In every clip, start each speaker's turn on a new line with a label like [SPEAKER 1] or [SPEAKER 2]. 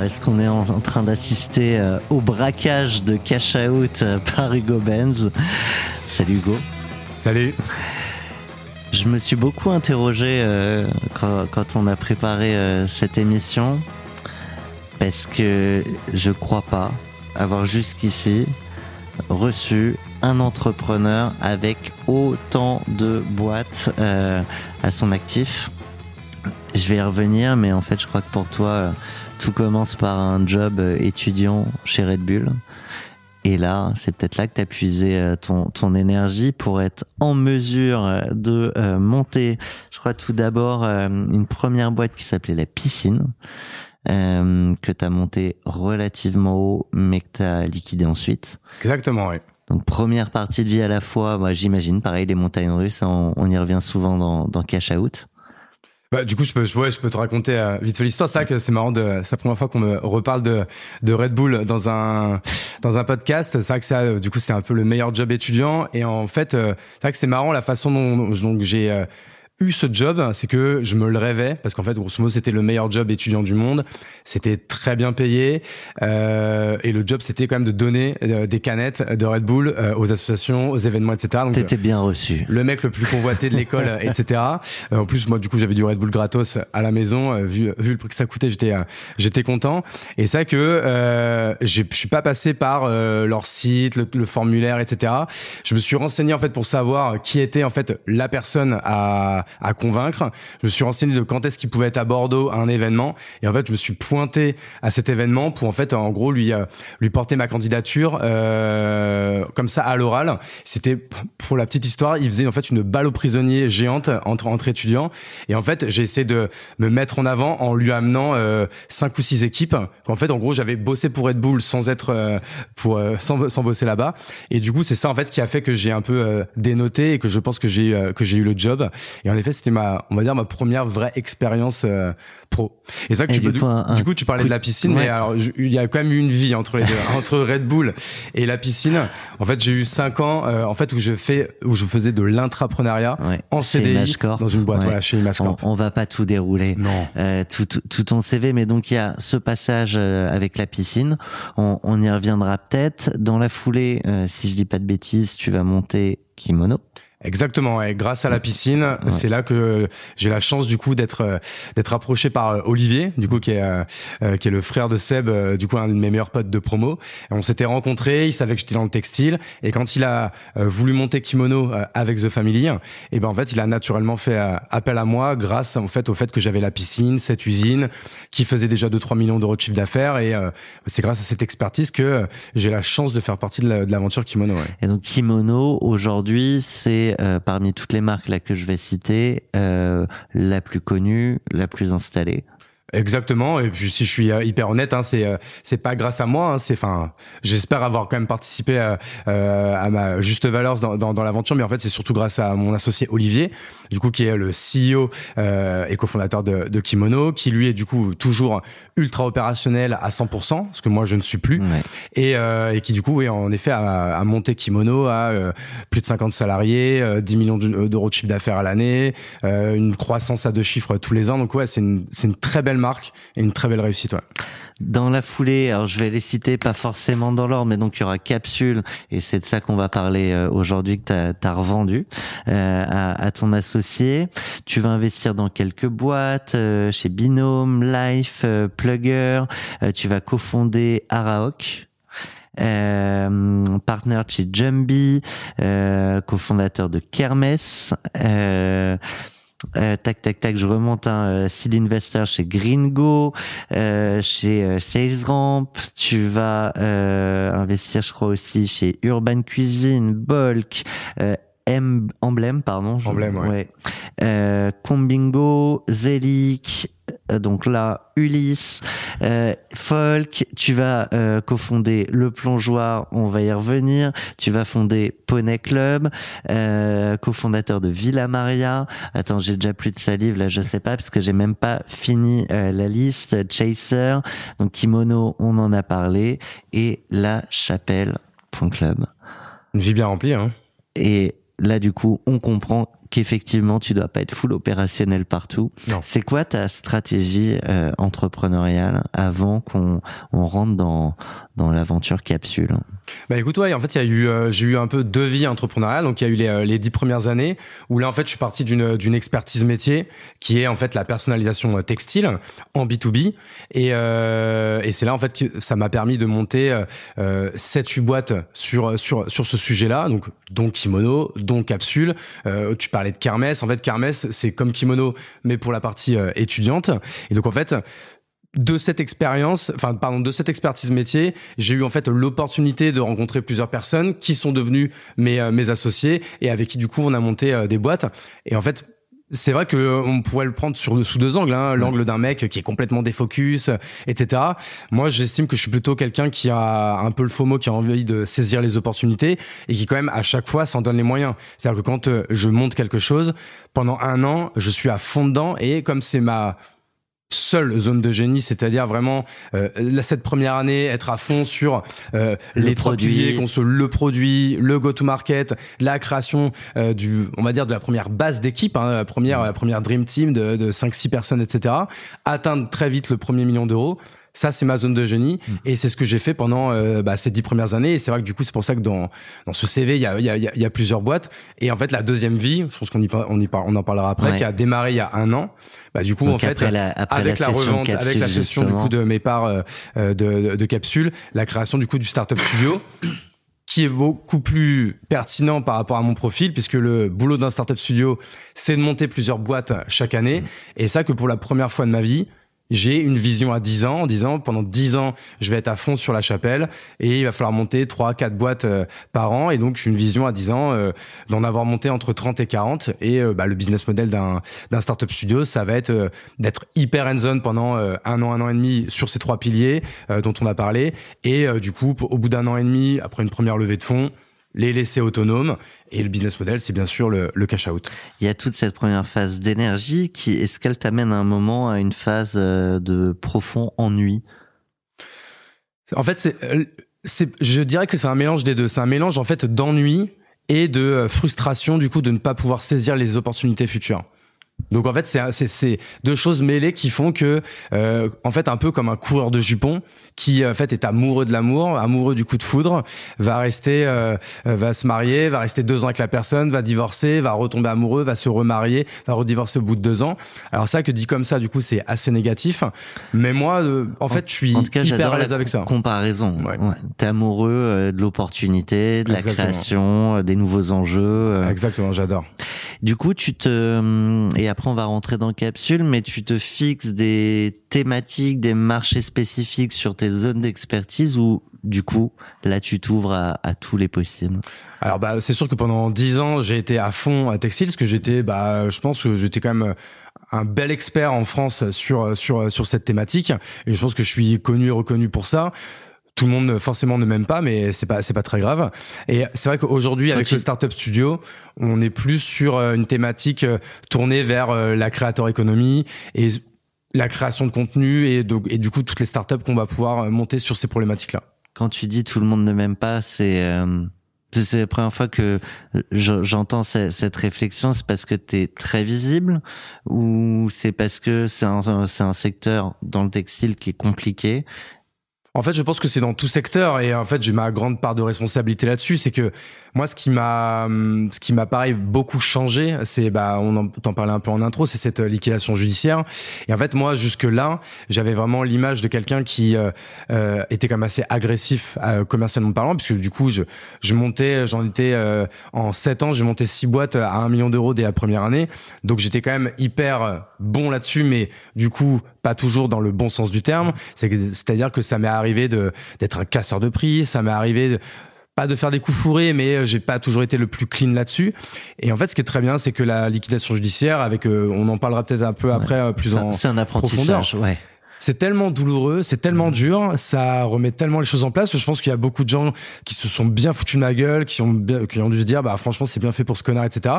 [SPEAKER 1] Alors, est-ce qu'on est en, en train d'assister euh, au braquage de Cash Out euh, par Hugo Benz? Salut Hugo.
[SPEAKER 2] Salut.
[SPEAKER 1] Je me suis beaucoup interrogé euh, quand, quand on a préparé euh, cette émission parce que je crois pas avoir jusqu'ici reçu un entrepreneur avec autant de boîtes euh, à son actif. Je vais y revenir, mais en fait, je crois que pour toi, euh, tout commence par un job euh, étudiant chez Red Bull. Et là, c'est peut-être là que tu as puisé euh, ton, ton énergie pour être en mesure euh, de euh, monter, je crois tout d'abord, euh, une première boîte qui s'appelait la piscine, euh, que tu as monté relativement haut, mais que tu as liquidé ensuite.
[SPEAKER 2] Exactement, oui.
[SPEAKER 1] Donc première partie de vie à la fois, moi j'imagine, pareil, les montagnes russes, on, on y revient souvent dans, dans Cash Out.
[SPEAKER 2] Bah, du coup, je peux, je, ouais, je peux te raconter euh, vite fait l'histoire. C'est vrai que c'est marrant de, c'est la première fois qu'on me reparle de, de Red Bull dans un, dans un podcast. C'est vrai que ça, euh, du coup, c'est un peu le meilleur job étudiant. Et en fait, euh, c'est vrai que c'est marrant la façon dont, dont j'ai euh, eu ce job, c'est que je me le rêvais parce qu'en fait, grosso modo, c'était le meilleur job étudiant du monde. C'était très bien payé euh, et le job, c'était quand même de donner euh, des canettes de Red Bull euh, aux associations, aux événements, etc. Donc,
[SPEAKER 1] T'étais bien reçu.
[SPEAKER 2] le mec le plus convoité de l'école, euh, etc. Euh, en plus, moi, du coup, j'avais du Red Bull gratos à la maison. euh, vu, vu le prix que ça coûtait, j'étais, euh, j'étais content. Et c'est vrai que euh, je suis pas passé par euh, leur site, le, le formulaire, etc. Je me suis renseigné en fait pour savoir qui était en fait la personne à, à convaincre. Je me suis renseigné de quand est-ce qu'il pouvait être à Bordeaux à un événement. Et en fait, je me suis pointé à cet événement pour en fait, en gros, lui euh, lui porter ma candidature euh, comme ça à l'oral. C'était pour la petite histoire, il faisait en fait une balle aux prisonniers géante entre entre étudiants. Et en fait, j'ai essayé de me mettre en avant en lui amenant euh, cinq ou six équipes. En fait, en gros, j'avais bossé pour Red Bull sans être euh, pour euh, sans, sans bosser là-bas. Et du coup, c'est ça en fait qui a fait que j'ai un peu euh, dénoté et que je pense que j'ai que j'ai eu le job. Effet, c'était ma on va dire ma première vraie expérience euh, pro. Et ça que
[SPEAKER 1] Et
[SPEAKER 2] tu
[SPEAKER 1] du
[SPEAKER 2] peux du,
[SPEAKER 1] coup, un-
[SPEAKER 2] du coup tu parlais
[SPEAKER 1] coup
[SPEAKER 2] de la piscine,
[SPEAKER 1] ouais.
[SPEAKER 2] mais alors il y a quand même eu une vie entre les deux, entre Red Bull et la piscine. En fait, j'ai eu cinq ans euh, en fait où je fais où je faisais de l'intrapreneuriat
[SPEAKER 1] Ouais.
[SPEAKER 2] en CDI dans une boîte
[SPEAKER 1] Ouais.
[SPEAKER 2] voilà chez
[SPEAKER 1] On,
[SPEAKER 2] Imagecorp.
[SPEAKER 1] on va pas tout dérouler.
[SPEAKER 2] Non.
[SPEAKER 1] Euh, tout, tout, tout ton CV, mais donc il y a ce passage euh, avec la piscine. On, on y reviendra peut-être. Dans la foulée, euh, si je dis pas de bêtises, tu vas monter Kimono.
[SPEAKER 2] Exactement. ouais. Grâce à la piscine, c'est là que j'ai la chance du coup d'être euh, d'être approché par euh, Olivier, du coup qui est euh, qui est le frère de Seb, euh, du coup un de mes meilleurs potes de promo. Et on s'était rencontrés. Il savait que j'étais dans le textile. Et quand il a euh, voulu monter Kimono avec The Family, et ben en fait il a naturellement fait appel à moi grâce en fait au fait que j'avais la piscine, cette usine qui faisait déjà 2-3 millions d'euros de chiffre d'affaires. Et c'est grâce à cette expertise que j'ai la chance de faire partie de la- de l'aventure Kimono. Ouais.
[SPEAKER 1] Et donc Kimono, aujourd'hui, c'est euh, parmi toutes les marques là que je vais citer, euh, la plus connue, la plus installée.
[SPEAKER 2] Exactement. Et puis si je suis euh, hyper honnête, hein, c'est euh, c'est pas grâce à moi. Hein, c'est enfin, j'espère avoir quand même participé à, euh, à ma juste valeur dans, dans, dans l'aventure, mais en fait c'est surtout grâce à mon associé Olivier, du coup qui est le CEO euh, et cofondateur de, de Kimono, qui lui est du coup toujours ultra opérationnel à 100%, ce que moi je ne suis plus,
[SPEAKER 1] Ouais.
[SPEAKER 2] et, euh, et qui du coup oui en effet a, a monté Kimono à euh, plus de 50 salariés, euh, 10 millions de- d'euros de chiffre d'affaires à l'année, une croissance à deux chiffres tous les ans. Donc ouais, c'est une c'est une très belle marque et une très belle réussite.
[SPEAKER 1] Dans la foulée, alors je vais les citer pas forcément dans l'ordre, mais donc il y aura Capsule, et c'est de ça qu'on va parler euh, aujourd'hui que tu as, revendu euh, à, à ton associé. Tu vas investir dans quelques boîtes, euh, chez Binôme, Life, euh, Plugger, euh, tu vas cofonder Araok. euh, partner chez Jumby, euh, cofondateur de Kermes. Euh, tac tac tac, je remonte un euh, seed investor chez Gringo, euh, chez euh, SalesRamp. Tu vas euh, investir, je crois aussi chez Urban Cuisine, Bulk. Euh, M Emblème, pardon. je-
[SPEAKER 2] Emblème, ouais.
[SPEAKER 1] Euh, Combingo, Zelic, donc là, Ulysse, euh, Folk, tu vas euh, cofonder Le Plongeoir, on va y revenir, tu vas fonder Poney Club, euh, cofondateur de Villa Maria, attends, j'ai déjà plus de salive, là, je sais pas, parce que j'ai même pas fini euh, la liste, Chaser, donc Kimono, on en a parlé, et La Chapelle.club.
[SPEAKER 2] Une vie bien remplie, hein.
[SPEAKER 1] Et là, du coup, on comprend qu'effectivement, tu dois pas être full opérationnel partout.
[SPEAKER 2] Non.
[SPEAKER 1] C'est quoi ta stratégie euh, entrepreneuriale avant qu'on on rentre dans dans l'aventure capsule
[SPEAKER 2] Bah écoute, ouais, en fait, il y a eu, euh, j'ai eu un peu deux vies entrepreneuriales. Donc, il y a eu les, euh, dix premières années où là, en fait, je suis parti d'une expertise métier qui est en fait la personnalisation euh, textile en B2B. Et, c'est là, en fait, que ça m'a permis de monter euh, euh, 7-8 boîtes sur, sur, sur ce sujet-là. Donc, dont Kimono, dont Capsule. Tu parlais de Kermesse. En fait, Kermesse, c'est comme Kimono, mais pour la partie étudiante. Et donc, en fait, de cette expérience, enfin pardon, de cette expertise métier, j'ai eu en fait l'opportunité de rencontrer plusieurs personnes qui sont devenues mes euh, mes associés et avec qui du coup on a monté euh, des boîtes. Et en fait, c'est vrai que on pourrait le prendre sur sous deux angles, hein, l'angle d'un mec qui est complètement défocus, etc. Moi, j'estime que je suis plutôt quelqu'un qui a un peu le FOMO, qui a envie de saisir les opportunités et qui quand même à chaque fois s'en donne les moyens. C'est-à-dire que quand euh, je monte quelque chose, pendant un an, je suis à fond dedans et comme c'est ma seule zone de génie, c'est-à-dire vraiment euh, cette première année être à fond sur euh,
[SPEAKER 1] Le
[SPEAKER 2] les trois
[SPEAKER 1] produit.
[SPEAKER 2] piliers qu'on se le produit, le go-to-market, la création euh, du, on va dire de la première base d'équipe, hein, la première la première dream team de, de 5-6 personnes, etc. Atteindre très vite le premier million d'euros. Ça, c'est ma zone de génie et c'est ce que j'ai fait pendant euh, bah, ces dix premières années. Et c'est vrai que du coup, c'est pour ça que dans, dans ce CV, il y a, y, a, y a- il y a plusieurs boîtes. Et en fait, la deuxième vie, je pense qu'on y, on y, par- on en parlera après,
[SPEAKER 1] Ouais.
[SPEAKER 2] qui a démarré il y a un an. Bah, du coup,
[SPEAKER 1] Donc
[SPEAKER 2] en fait,
[SPEAKER 1] la,
[SPEAKER 2] avec la, revente,
[SPEAKER 1] capsule,
[SPEAKER 2] avec la session du coup de mes parts euh, euh, de, de, de capsules, la création du coup du startup studio, qui est beaucoup plus pertinent par rapport à mon profil, puisque le boulot d'un startup studio, c'est de monter plusieurs boîtes chaque année, et ça que pour la première fois de ma vie. J'ai une vision à 10 ans en disant pendant 10 ans, je vais être à fond sur la chapelle et il va falloir monter 3 4 boîtes euh, par an et donc j'ai une vision à 10 ans euh, d'en avoir monté entre 30 et 40 et euh, bah, le business model d'un d'un startup studio, ça va être euh, d'être hyper hands-on pendant un an, un an et demi sur ces trois piliers dont on a parlé. Et du coup, au bout d'un an et demi, après une première levée de fonds, les laisser autonomes. Et le business model, c'est bien sûr le, le cash out.
[SPEAKER 1] Il y a toute cette première phase d'énergie qui, est-ce qu'elle t'amène à un moment à une phase euh, de profond ennui?
[SPEAKER 2] En fait, c'est, euh, c'est, je dirais que c'est un mélange des deux. C'est un mélange en fait d'ennui et de euh, frustration du coup de ne pas pouvoir saisir les opportunités futures. Donc en fait, c'est, deux choses mêlées qui font que, euh, en fait, un peu comme un coureur de jupons qui en fait est amoureux de l'amour, amoureux du coup de foudre, va rester, euh, va se marier, va rester deux ans avec la personne, va divorcer, va retomber amoureux, va se remarier, va redivorcer au bout de deux ans. Alors ça que dit comme ça, du coup, c'est assez négatif. Mais moi, euh, en fait, je suis
[SPEAKER 1] En tout cas,
[SPEAKER 2] hyper à
[SPEAKER 1] la
[SPEAKER 2] l'aise avec ça.
[SPEAKER 1] comparaison.
[SPEAKER 2] Ouais.
[SPEAKER 1] Ouais. T'es amoureux euh, de l'opportunité, de la création, euh, des nouveaux enjeux. euh.
[SPEAKER 2] Exactement, j'adore.
[SPEAKER 1] Du coup, tu te et après on va rentrer dans capsule, mais tu te fixes des thématiques, des marchés spécifiques sur tes zones d'expertise ou du coup là tu t'ouvres à, tous les possibles?
[SPEAKER 2] Alors bah c'est sûr que pendant dix ans j'ai été à fond à textile parce que j'étais bah je pense que j'étais quand même un bel expert en France sur sur sur cette thématique et je pense que je suis connu et reconnu pour ça. Tout le monde forcément ne m'aime pas, mais c'est pas c'est pas très grave. Et c'est vrai qu'aujourd'hui avec
[SPEAKER 1] tu-
[SPEAKER 2] le startup studio, on est plus sur euh, une thématique euh, tournée vers euh, la créateur économie et la création de contenu et, du coup toutes les startups qu'on va pouvoir monter sur ces problématiques là.
[SPEAKER 1] Quand tu dis tout le monde ne m'aime pas, c'est euh, c'est la première fois que je- j'entends ce- cette réflexion. C'est parce que t'es très visible ou c'est parce que c'est un c'est un secteur dans le textile qui est compliqué?
[SPEAKER 2] En fait, je pense que c'est dans tout secteur et en fait, j'ai ma grande part de responsabilité là-dessus. C'est que moi, ce qui m'a, ce qui m'a pareil beaucoup changé, c'est, bah, on en t'en parlait un peu en intro, c'est cette euh, liquidation judiciaire. Et en fait, moi, jusque là, j'avais vraiment l'image de quelqu'un qui euh, euh, était quand même assez agressif euh, commercialement parlant, puisque du coup, je, je montais, j'en étais euh, en sept ans, j'ai monté six boîtes à un million d'euros dès la première année. Donc, j'étais quand même hyper euh, bon là-dessus, mais du coup, pas toujours dans le bon sens du terme. C'est-à-dire que ça m'est arrivé de d'être un casseur de prix, ça m'est arrivé de, pas de faire des coups fourrés, mais euh, j'ai pas toujours été le plus clean là-dessus. Et en fait, ce qui est très bien, c'est que la liquidation judiciaire, avec, euh, on en parlera peut-être un peu après, euh, plus en,
[SPEAKER 1] C'est un apprentissage, ouais.
[SPEAKER 2] C'est tellement douloureux, c'est tellement dur, ça remet tellement les choses en place que je pense qu'il y a beaucoup de gens qui se sont bien foutus de ma gueule, qui ont, qui ont dû se dire, bah franchement c'est bien fait pour ce connard, etc.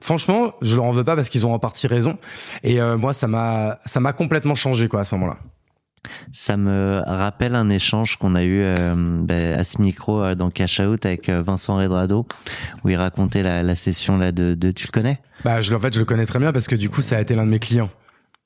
[SPEAKER 2] Franchement, je leur en veux pas parce qu'ils ont en partie raison. Et euh, moi, ça m'a, ça m'a complètement changé quoi à ce moment-là.
[SPEAKER 1] Ça me rappelle un échange qu'on a eu euh, ben, à ce micro euh, dans Cash Out avec euh, Vincent Redrado, où il racontait la, la session là de, de tu le connais?
[SPEAKER 2] Bah, je, en fait, je le connais très bien parce que du coup, ça a été l'un de mes clients.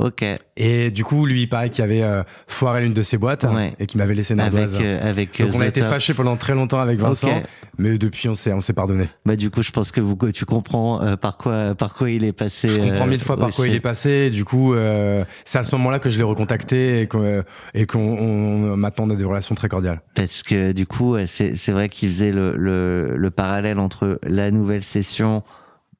[SPEAKER 1] Ok,
[SPEAKER 2] Et du coup, lui, il paraît qu'il avait euh, foiré l'une de ses boîtes hein,
[SPEAKER 1] Ouais.
[SPEAKER 2] et qu'il m'avait laissé une
[SPEAKER 1] avec euh, avec
[SPEAKER 2] Donc on a été
[SPEAKER 1] Tops.
[SPEAKER 2] fâchés pendant très longtemps avec Vincent, mais depuis on s'est on s'est pardonné.
[SPEAKER 1] Bah du coup, je pense que vous tu comprends euh, par quoi par quoi il est passé.
[SPEAKER 2] Je comprends
[SPEAKER 1] euh,
[SPEAKER 2] mille fois par quoi il est passé. et Du coup, euh, c'est à ce moment-là que je l'ai recontacté et qu'on euh, et qu'on on- maintenant on a des relations très cordiales.
[SPEAKER 1] parce que du coup c'est c'est vrai qu'il faisait le, le le parallèle entre la nouvelle session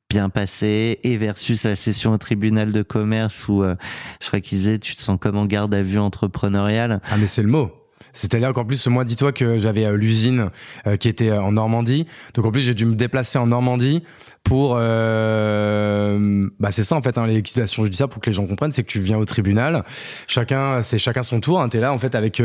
[SPEAKER 1] bien passée et versus la session au tribunal de commerce où euh, je crois qu'il disait tu te sens comme en garde à vue entrepreneuriale
[SPEAKER 2] Ah mais c'est le mot. C'est-à-dire qu'en plus, moi, dis-toi que j'avais euh, l'usine euh, qui était euh, en Normandie. Donc en plus, j'ai dû me déplacer en Normandie pour... Bah c'est ça en fait, hein, les liquidations judiciaires, pour que les gens comprennent, c'est que tu viens au tribunal. Chacun, c'est chacun son tour. Hein, T'es là en fait avec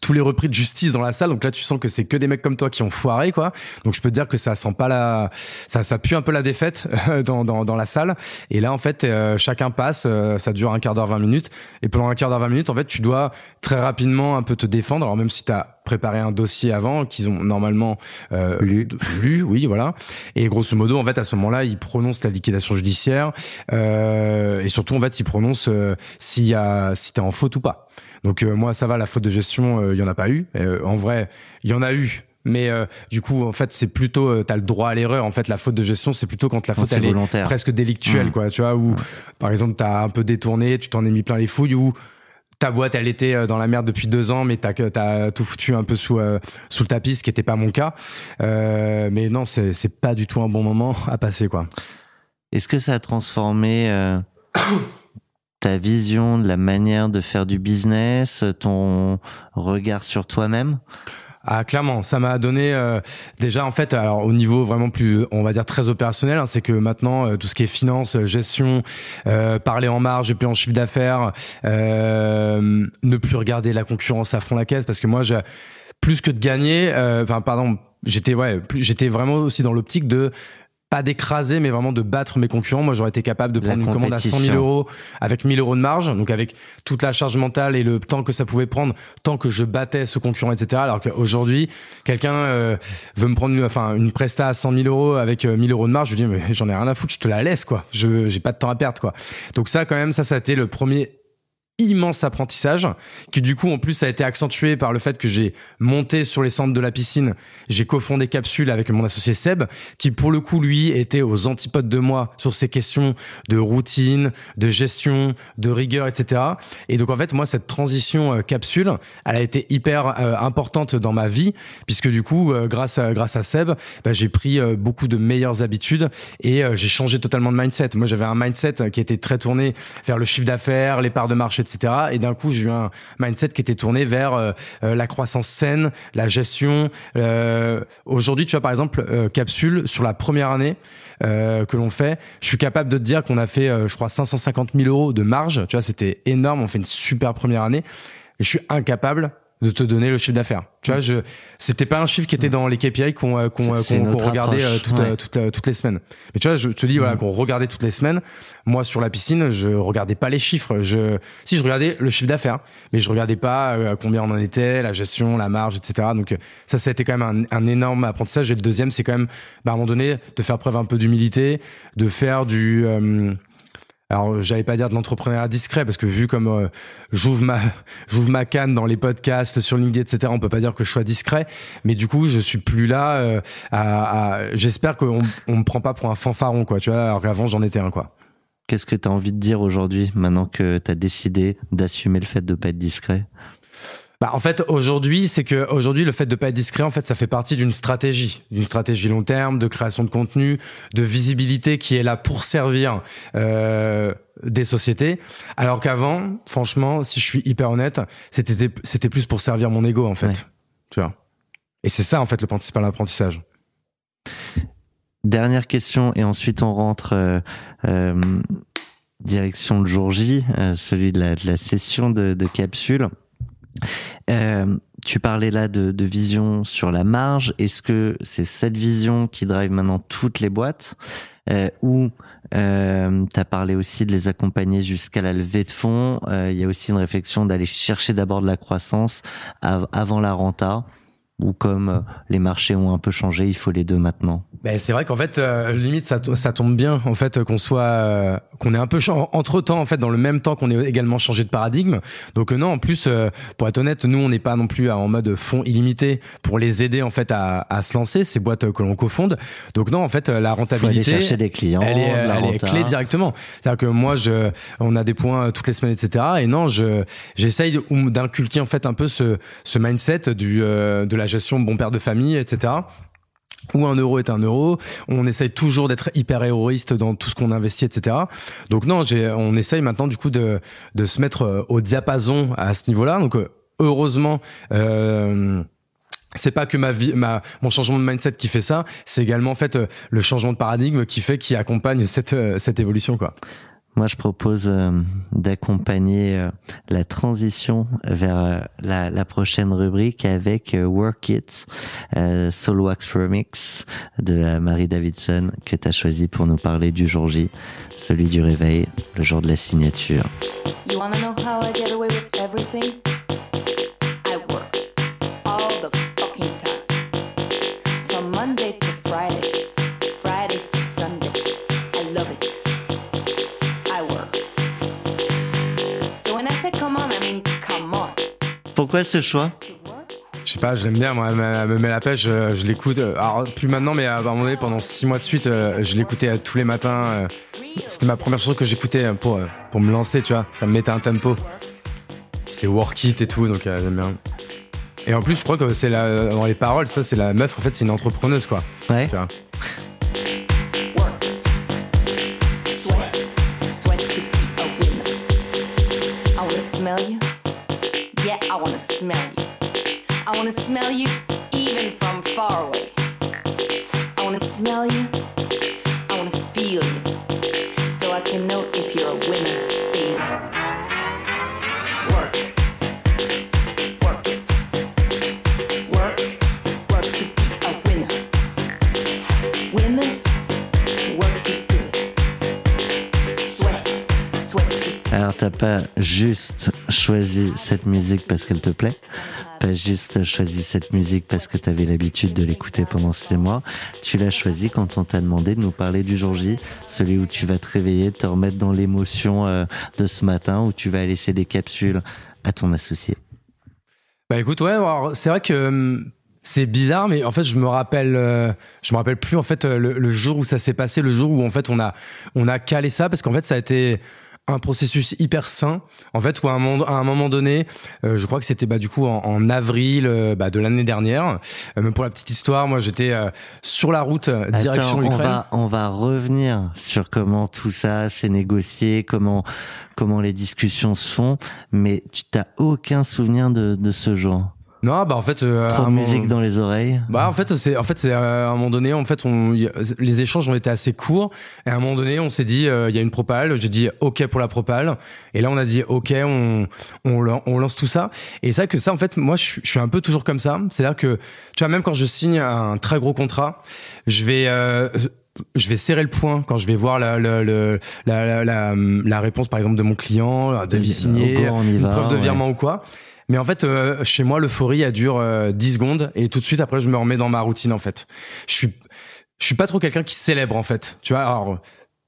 [SPEAKER 2] tous les repris de justice dans la salle. Donc là, tu sens que c'est que des mecs comme toi qui ont foiré, quoi. Donc je peux te dire que ça sent pas la... Ça, ça pue un peu la défaite dans, dans, la salle. Et là, en fait, chacun passe. ça dure un quart d'heure, 20 minutes. Et pendant un quart d'heure, 20 minutes, en fait, tu dois très rapidement un peu te défendre. Alors même si tu as préparé un dossier avant, qu'ils ont normalement euh,
[SPEAKER 1] Lu.
[SPEAKER 2] lu, oui, voilà. Et grosso modo, en fait, à ce moment-là, ils prononcent la liquidation judiciaire. Euh, et surtout, en fait, ils prononcent euh, s'il y a, si t'es en faute ou pas. Donc euh, moi, ça va, la faute de gestion, il y en a pas eu. En vrai, il y en a eu. Mais euh, du coup, en fait, c'est plutôt, euh, t'as le droit à l'erreur. En fait, la faute de gestion, c'est plutôt quand la faute elle est presque délictuelle,
[SPEAKER 1] Mmh.
[SPEAKER 2] quoi. Tu vois, où par exemple, t'as un peu détourné, tu t'en es mis plein les fouilles, ou ta boîte, elle était euh, dans la merde depuis deux ans, mais t'as tout foutu un peu sous euh, le tapis, ce qui était pas mon cas. Euh, mais non, c'est pas du tout un bon moment à passer, quoi.
[SPEAKER 1] Est-ce que ça a transformé ta vision de la manière de faire du business, ton regard sur toi-même?
[SPEAKER 2] Ah clairement, ça m'a donné euh, déjà en fait alors au niveau vraiment plus on va dire très opérationnel, hein, c'est que maintenant euh, tout ce qui est finance, euh, gestion, euh, parler en marge et puis en chiffre d'affaires, ne plus regarder la concurrence à fond la caisse parce que moi j'ai plus que de gagner, enfin pardon, j'étais ouais, j'étais vraiment aussi dans l'optique de pas d'écraser, mais vraiment de battre mes concurrents. Moi, j'aurais été capable de
[SPEAKER 1] La
[SPEAKER 2] prendre une commande à 100 000
[SPEAKER 1] compétition.
[SPEAKER 2] euros avec 1000 euros de marge, donc avec toute la charge mentale et le temps que ça pouvait prendre, tant que je battais ce concurrent, etc. Alors qu'aujourd'hui, quelqu'un euh, veut me prendre une, enfin, une presta à 100 000 euros avec euh, 1000 euros de marge, je lui dis, mais j'en ai rien à foutre, je te la laisse, quoi. Je, j'ai pas de temps à perdre, quoi. Donc ça, quand même, ça, ça a été le premier immense apprentissage qui du coup en plus a été accentué par le fait que j'ai monté sur les centres de la piscine. J'ai cofondé Capsule avec mon associé Seb qui pour le coup lui était aux antipodes de moi sur ces questions de routine de gestion de rigueur etc et donc en fait moi cette transition euh, Capsule elle a été hyper euh, importante dans ma vie puisque du coup euh, grâce à grâce à Seb bah, j'ai pris beaucoup de meilleures habitudes et j'ai changé totalement de mindset. Moi j'avais un mindset qui était très tourné vers le chiffre d'affaires les parts de marché etc. Et d'un coup j'ai eu un mindset qui était tourné vers euh, euh, la croissance saine la gestion. Euh, aujourd'hui tu vois par exemple euh, Capsule sur la première année euh, que l'on fait je suis capable de te dire qu'on a fait euh, je crois 550 000 euros de marge. Tu vois c'était énorme. On fait une super première année. Et je suis incapable de te donner le chiffre d'affaires. Tu vois, je c'était pas un chiffre qui était dans les KPI qu'on euh, qu'on euh, qu'on qu'on
[SPEAKER 1] notre
[SPEAKER 2] regardait euh, toutes,
[SPEAKER 1] ouais.
[SPEAKER 2] euh, toutes, toutes les semaines. Mais tu vois, je te dis voilà qu'on regardait toutes les semaines. Moi sur la piscine, je regardais pas les chiffres. Je si je regardais le chiffre d'affaires, mais je regardais pas combien on en était, la gestion, la marge, etc. Donc ça, ça a été quand même un, un énorme apprentissage. Et le deuxième, c'est quand même bah, à un moment donné de faire preuve un peu d'humilité, de faire du euh, alors j'allais pas dire de l'entrepreneuriat discret parce que vu comme euh, j'ouvre ma j'ouvre ma canne dans les podcasts sur LinkedIn etc on peut pas dire que je sois discret. Mais du coup je suis plus là euh, à, à- j'espère qu'on on me prend pas pour un fanfaron quoi tu vois alors qu'avant j'en étais un quoi.
[SPEAKER 1] Qu'est-ce que tu as envie de dire aujourd'hui, maintenant que tu as décidé d'assumer le fait de pas être discret?
[SPEAKER 2] Bah, en fait, aujourd'hui, c'est que aujourd'hui, le fait de pas être discret, en fait, ça fait partie d'une stratégie, d'une stratégie long terme, de création de contenu, de visibilité qui est là pour servir euh, des sociétés. Alors qu'avant, franchement, si je suis hyper honnête, c'était c'était plus pour servir mon ego, en fait.
[SPEAKER 1] Ouais.
[SPEAKER 2] Tu vois. Et c'est ça, en fait, le principal apprentissage.
[SPEAKER 1] Dernière question, et ensuite on rentre euh, euh, direction le jour J, euh, celui de la, de la session de, de capsule. Euh, tu parlais là de, de vision sur la marge. Est-ce que c'est cette vision qui drive maintenant toutes les boîtes euh, ou euh, tu as parlé aussi de les accompagner jusqu'à la levée de fonds. Euh, Il y a aussi une réflexion d'aller chercher d'abord de la croissance av- avant la renta ou comme euh, les marchés ont un peu changé, il faut les deux maintenant.
[SPEAKER 2] Ben, c'est vrai qu'en fait, euh, limite, ça, ça tombe bien, en fait, qu'on soit, euh, qu'on ait un peu entre temps, en fait, dans le même temps qu'on ait également changé de paradigme. Donc euh, non, en plus, euh, pour être honnête, nous, on n'est pas non plus en mode fonds illimité pour les aider en fait à, à se lancer ces boîtes que l'on cofonde. Donc non, en fait, la
[SPEAKER 1] Faut aller
[SPEAKER 2] rentabilité.
[SPEAKER 1] chercher des clients,
[SPEAKER 2] elle est,
[SPEAKER 1] de la
[SPEAKER 2] elle est clé directement. C'est-à-dire que moi, je, on a des points toutes les semaines, etc. Et non, je, j'essaye d'inculquer en fait un peu ce, ce mindset du, euh, de la gestion bon père de famille, etc. Où un euro est un euro. On essaye toujours d'être hyper héroïste dans tout ce qu'on investit, etc. Donc non, on essaye maintenant du coup de, de se mettre euh, au diapason à ce niveau-là. Donc euh, heureusement. Euh, c'est pas que ma vie, ma, mon changement de mindset qui fait ça, c'est également en fait euh, le changement de paradigme qui fait, qui accompagne cette, cette évolution, quoi.
[SPEAKER 1] Moi, je propose euh, d'accompagner euh, la transition vers euh, la, la prochaine rubrique avec Work It, Soul Wax Remix de Marie Davidson que tu as choisi pour nous parler du jour J, celui du réveil, le jour de la signature.
[SPEAKER 3] You wanna know how I get away with everything?
[SPEAKER 1] Pourquoi ce choix?
[SPEAKER 2] Je sais pas, je l'aime bien, moi, elle me, met la pêche, je, je l'écoute. euh, Alors, plus maintenant, mais à un moment donné, pendant six mois de suite, euh, je l'écoutais euh, tous les matins. euh, C'était ma première chanson que j'écoutais euh, pour, euh, pour me lancer, tu vois. Ça me mettait un tempo. C'était Work It et tout, donc euh, j'aime bien. Et en plus, je crois que c'est la, dans les paroles, ça, c'est la meuf, en fait, c'est une entrepreneuse, quoi.
[SPEAKER 1] Ouais.
[SPEAKER 2] Tu vois.
[SPEAKER 3] Wanna smell you
[SPEAKER 1] Alors, t'as pas juste choisi cette musique parce qu'elle te plaît, pas juste choisi cette musique parce que t'avais l'habitude de l'écouter pendant six mois. Tu l'as choisi quand on t'a demandé de nous parler du jour J, celui où tu vas te réveiller, te remettre dans l'émotion euh, de ce matin, où tu vas laisser des capsules à ton associé.
[SPEAKER 2] Bah écoute, ouais, alors, c'est vrai que hum, c'est bizarre, mais en fait, je me rappelle, euh, je me rappelle plus en fait euh, le, le jour où ça s'est passé, le jour où en fait on a, on a calé ça, parce qu'en fait, ça a été un processus hyper sain, en fait, où à un moment, à un moment donné, euh, je crois que c'était bah du coup en, en avril euh, bah, de l'année dernière. Euh, pour la petite histoire, moi j'étais euh, sur la route direction
[SPEAKER 1] Attends, on
[SPEAKER 2] l'Ukraine.
[SPEAKER 1] va, on va revenir sur comment tout ça s'est négocié, comment, comment les discussions se font, mais tu t'as aucun souvenir de, de ce jour.
[SPEAKER 2] Non, bah en fait, euh,
[SPEAKER 1] Trop de
[SPEAKER 2] moment-
[SPEAKER 1] musique dans les oreilles.
[SPEAKER 2] Bah en fait c'est en fait c'est euh, à un moment donné en fait on y- les échanges ont été assez courts. Et à un moment donné on s'est dit euh, il y a une propale. J'ai dit ok pour la propale. Et là on a dit ok on on, lan- on lance tout ça. Et c'est vrai que ça en fait moi je, suis- je suis un peu toujours comme ça. C'est à dire que tu vois même quand je signe un très gros contrat je vais euh, je vais serrer le point quand je vais voir la, la, la, la, la, la- la réponse par exemple de mon client de signer une preuve de
[SPEAKER 1] ouais.
[SPEAKER 2] virement ou quoi mais en fait, euh, chez moi, l'euphorie, elle dure euh, 10 secondes et tout de suite, après, je me remets dans ma routine, en fait. Je suis, je suis pas trop quelqu'un qui célèbre, en fait. Tu vois, alors,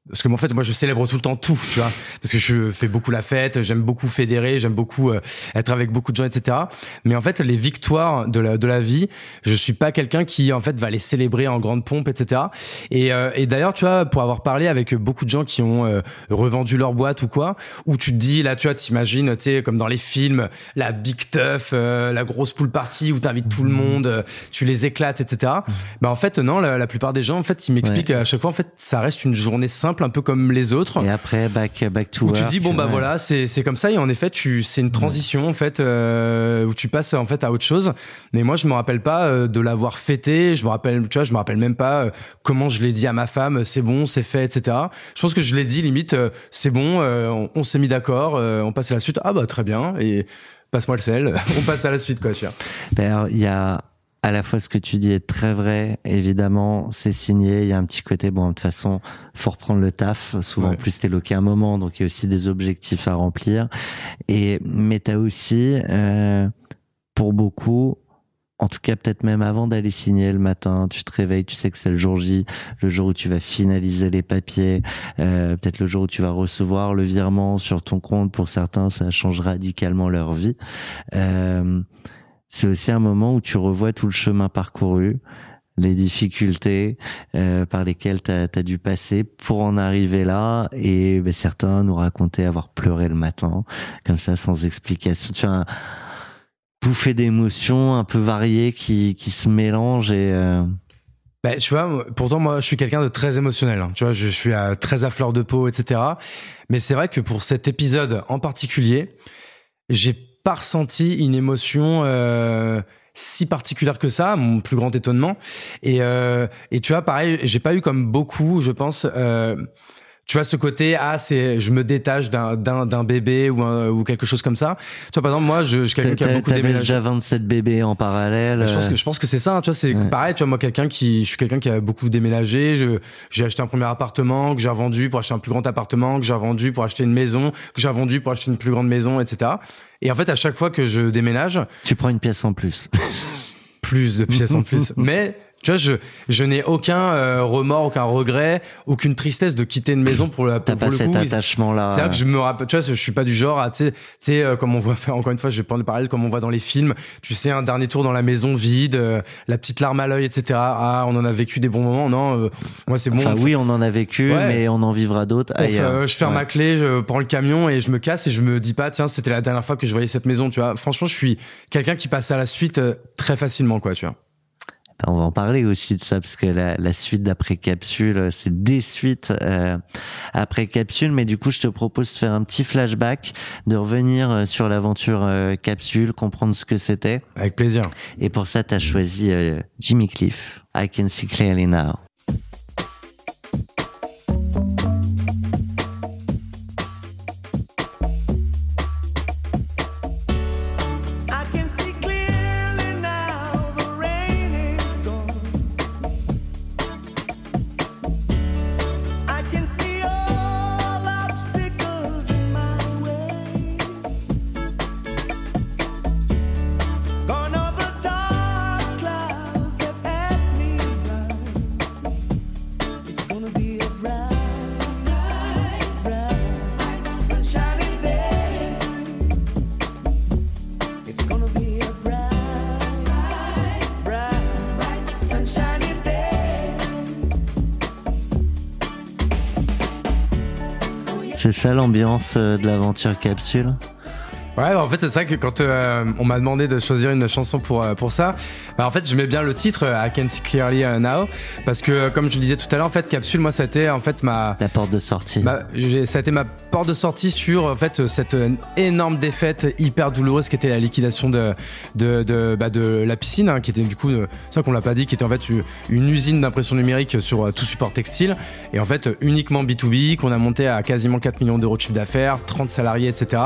[SPEAKER 2] parce que en fait moi je célèbre tout le temps tout tu vois. Parce que je fais beaucoup la fête j'aime beaucoup fédérer j'aime beaucoup euh, être avec beaucoup de gens etc mais en fait les victoires de la de la vie je suis pas quelqu'un qui en fait va les célébrer en grande pompe etc et, euh, et d'ailleurs tu vois pour avoir parlé avec beaucoup de gens qui ont euh, revendu leur boîte ou quoi où tu te dis là tu vois t'imagines tu sais comme dans les films la big tough euh, la grosse pool party où t'invites tout le monde euh, tu les éclates etc bah en fait non la, la plupart des gens en fait ils m'expliquent à chaque fois en fait ça reste une journée simple un peu comme les autres.
[SPEAKER 1] Et après, back, back to
[SPEAKER 2] où
[SPEAKER 1] work.
[SPEAKER 2] tu dis bon bah
[SPEAKER 1] ouais.
[SPEAKER 2] voilà c'est comme ça et en effet tu c'est une transition en fait euh, où tu passes en fait à autre chose. Mais moi je me rappelle pas euh, de l'avoir fêté. Je me rappelle tu vois je me rappelle même pas euh, comment je l'ai dit à ma femme c'est bon c'est fait etc je pense que je l'ai dit limite c'est bon on, on s'est mis d'accord on passe à la suite. Ah bah très bien et passe-moi le sel on passe à la suite quoi tu vois.
[SPEAKER 1] Ben, il y a à la fois ce que tu dis est très vrai, évidemment, c'est signé, il y a un petit côté, bon, de toute façon, faut reprendre le taf, souvent
[SPEAKER 2] Ouais.
[SPEAKER 1] en plus t'es loqué un moment, donc il y a aussi des objectifs à remplir, et, mais t'as aussi, euh, pour beaucoup, en tout cas peut-être même avant d'aller signer le matin, tu te réveilles, tu sais que c'est le jour J, le jour où tu vas finaliser les papiers, euh, peut-être le jour où tu vas recevoir le virement sur ton compte, pour certains ça change radicalement leur vie. Euh, c'est aussi un moment où tu revois tout le chemin parcouru, les difficultés euh, par lesquelles tu as, dû passer pour en arriver là. Et ben, certains nous racontaient avoir pleuré le matin, comme ça, sans explication. Tu as un bouffée d'émotions un peu variées qui, qui se mélangent et... euh,
[SPEAKER 2] Bah, tu vois, pourtant moi je suis quelqu'un de très émotionnel. hein. Tu vois, je suis à- très à fleur de peau, etc. Mais c'est vrai que pour cet épisode en particulier, j'ai pas ressenti une émotion euh, si particulière que ça, mon plus grand étonnement. Et, euh, et tu vois, pareil, j'ai pas eu comme beaucoup, je pense. Euh, tu vois ce côté ah c'est je me détache d'un d'un d'un bébé ou un- ou quelque chose comme ça tu vois par exemple moi je, je quelqu'un qui a beaucoup déménagé
[SPEAKER 1] déjà 27 bébés en parallèle.
[SPEAKER 2] bah, je pense que je pense que c'est ça. hein, tu vois, c'est
[SPEAKER 1] Ouais.
[SPEAKER 2] pareil. Tu vois, moi, quelqu'un qui, je suis quelqu'un qui a beaucoup déménagé. Je, j'ai acheté un premier appartement que j'ai revendu pour acheter un plus grand appartement que j'ai revendu pour acheter une maison que j'ai revendu pour acheter une plus grande maison, etc. Et en fait, à chaque fois que je déménage,
[SPEAKER 1] Tu prends une pièce en plus.
[SPEAKER 2] plus de pièces en plus. Mais tu vois, je, je n'ai aucun euh, remords, aucun regret, aucune tristesse de quitter une maison pour, la,
[SPEAKER 1] T'as
[SPEAKER 2] pour
[SPEAKER 1] pas
[SPEAKER 2] le
[SPEAKER 1] cet
[SPEAKER 2] coup.
[SPEAKER 1] attachement-là.
[SPEAKER 2] C'est vrai que je me rappelle, tu vois, je suis pas du genre à, tu sais, euh, comme on voit, encore une fois, je vais prendre le parallèle, comme on voit dans les films, tu sais, un dernier tour dans la maison vide, euh, la petite larme à l'œil, etc. Ah, on en a vécu des bons moments. Non, euh, moi, c'est bon.
[SPEAKER 1] Enfin, oui, on en a vécu,
[SPEAKER 2] Ouais.
[SPEAKER 1] mais on en vivra d'autres ailleurs.
[SPEAKER 2] euh, je ferme
[SPEAKER 1] Ouais.
[SPEAKER 2] ma clé, je prends le camion et je me casse et je me dis pas, tiens, c'était la dernière fois que je voyais cette maison, tu vois. Franchement, je suis quelqu'un qui passe à la suite euh, très facilement, quoi, tu vois.
[SPEAKER 1] Ben, On va en parler aussi de ça parce que la, la suite d'après capsule, c'est des suites euh, après capsule. Mais du coup, je te propose de faire un petit flashback, de revenir euh, sur l'aventure euh, capsule, comprendre ce que c'était.
[SPEAKER 2] Avec plaisir.
[SPEAKER 1] Et pour ça, tu as choisi euh, Jimmy Cliff. I can see clearly now. C'est ça l'ambiance euh, de l'aventure capsule?
[SPEAKER 2] Ouais, bah, en fait, c'est ça que quand euh, on m'a demandé de choisir une chanson pour euh, pour ça, bah, en fait, je mets bien le titre euh, I Can See Clearly euh, Now parce que euh, comme je le disais tout à l'heure, en fait, Capsule, moi, ça a été en fait ma
[SPEAKER 1] La porte de sortie.
[SPEAKER 2] J'ai- ça a été ma porte de sortie sur en fait cette énorme défaite hyper douloureuse qui était la liquidation de de de, bah, de la piscine hein, qui était du coup euh, c'est ça qu'on l'a pas dit qui était en fait une- une usine d'impression numérique sur tout support textile et en fait uniquement B2B qu'on a monté à quasiment 4 millions d'euros de chiffre d'affaires 30 salariés etc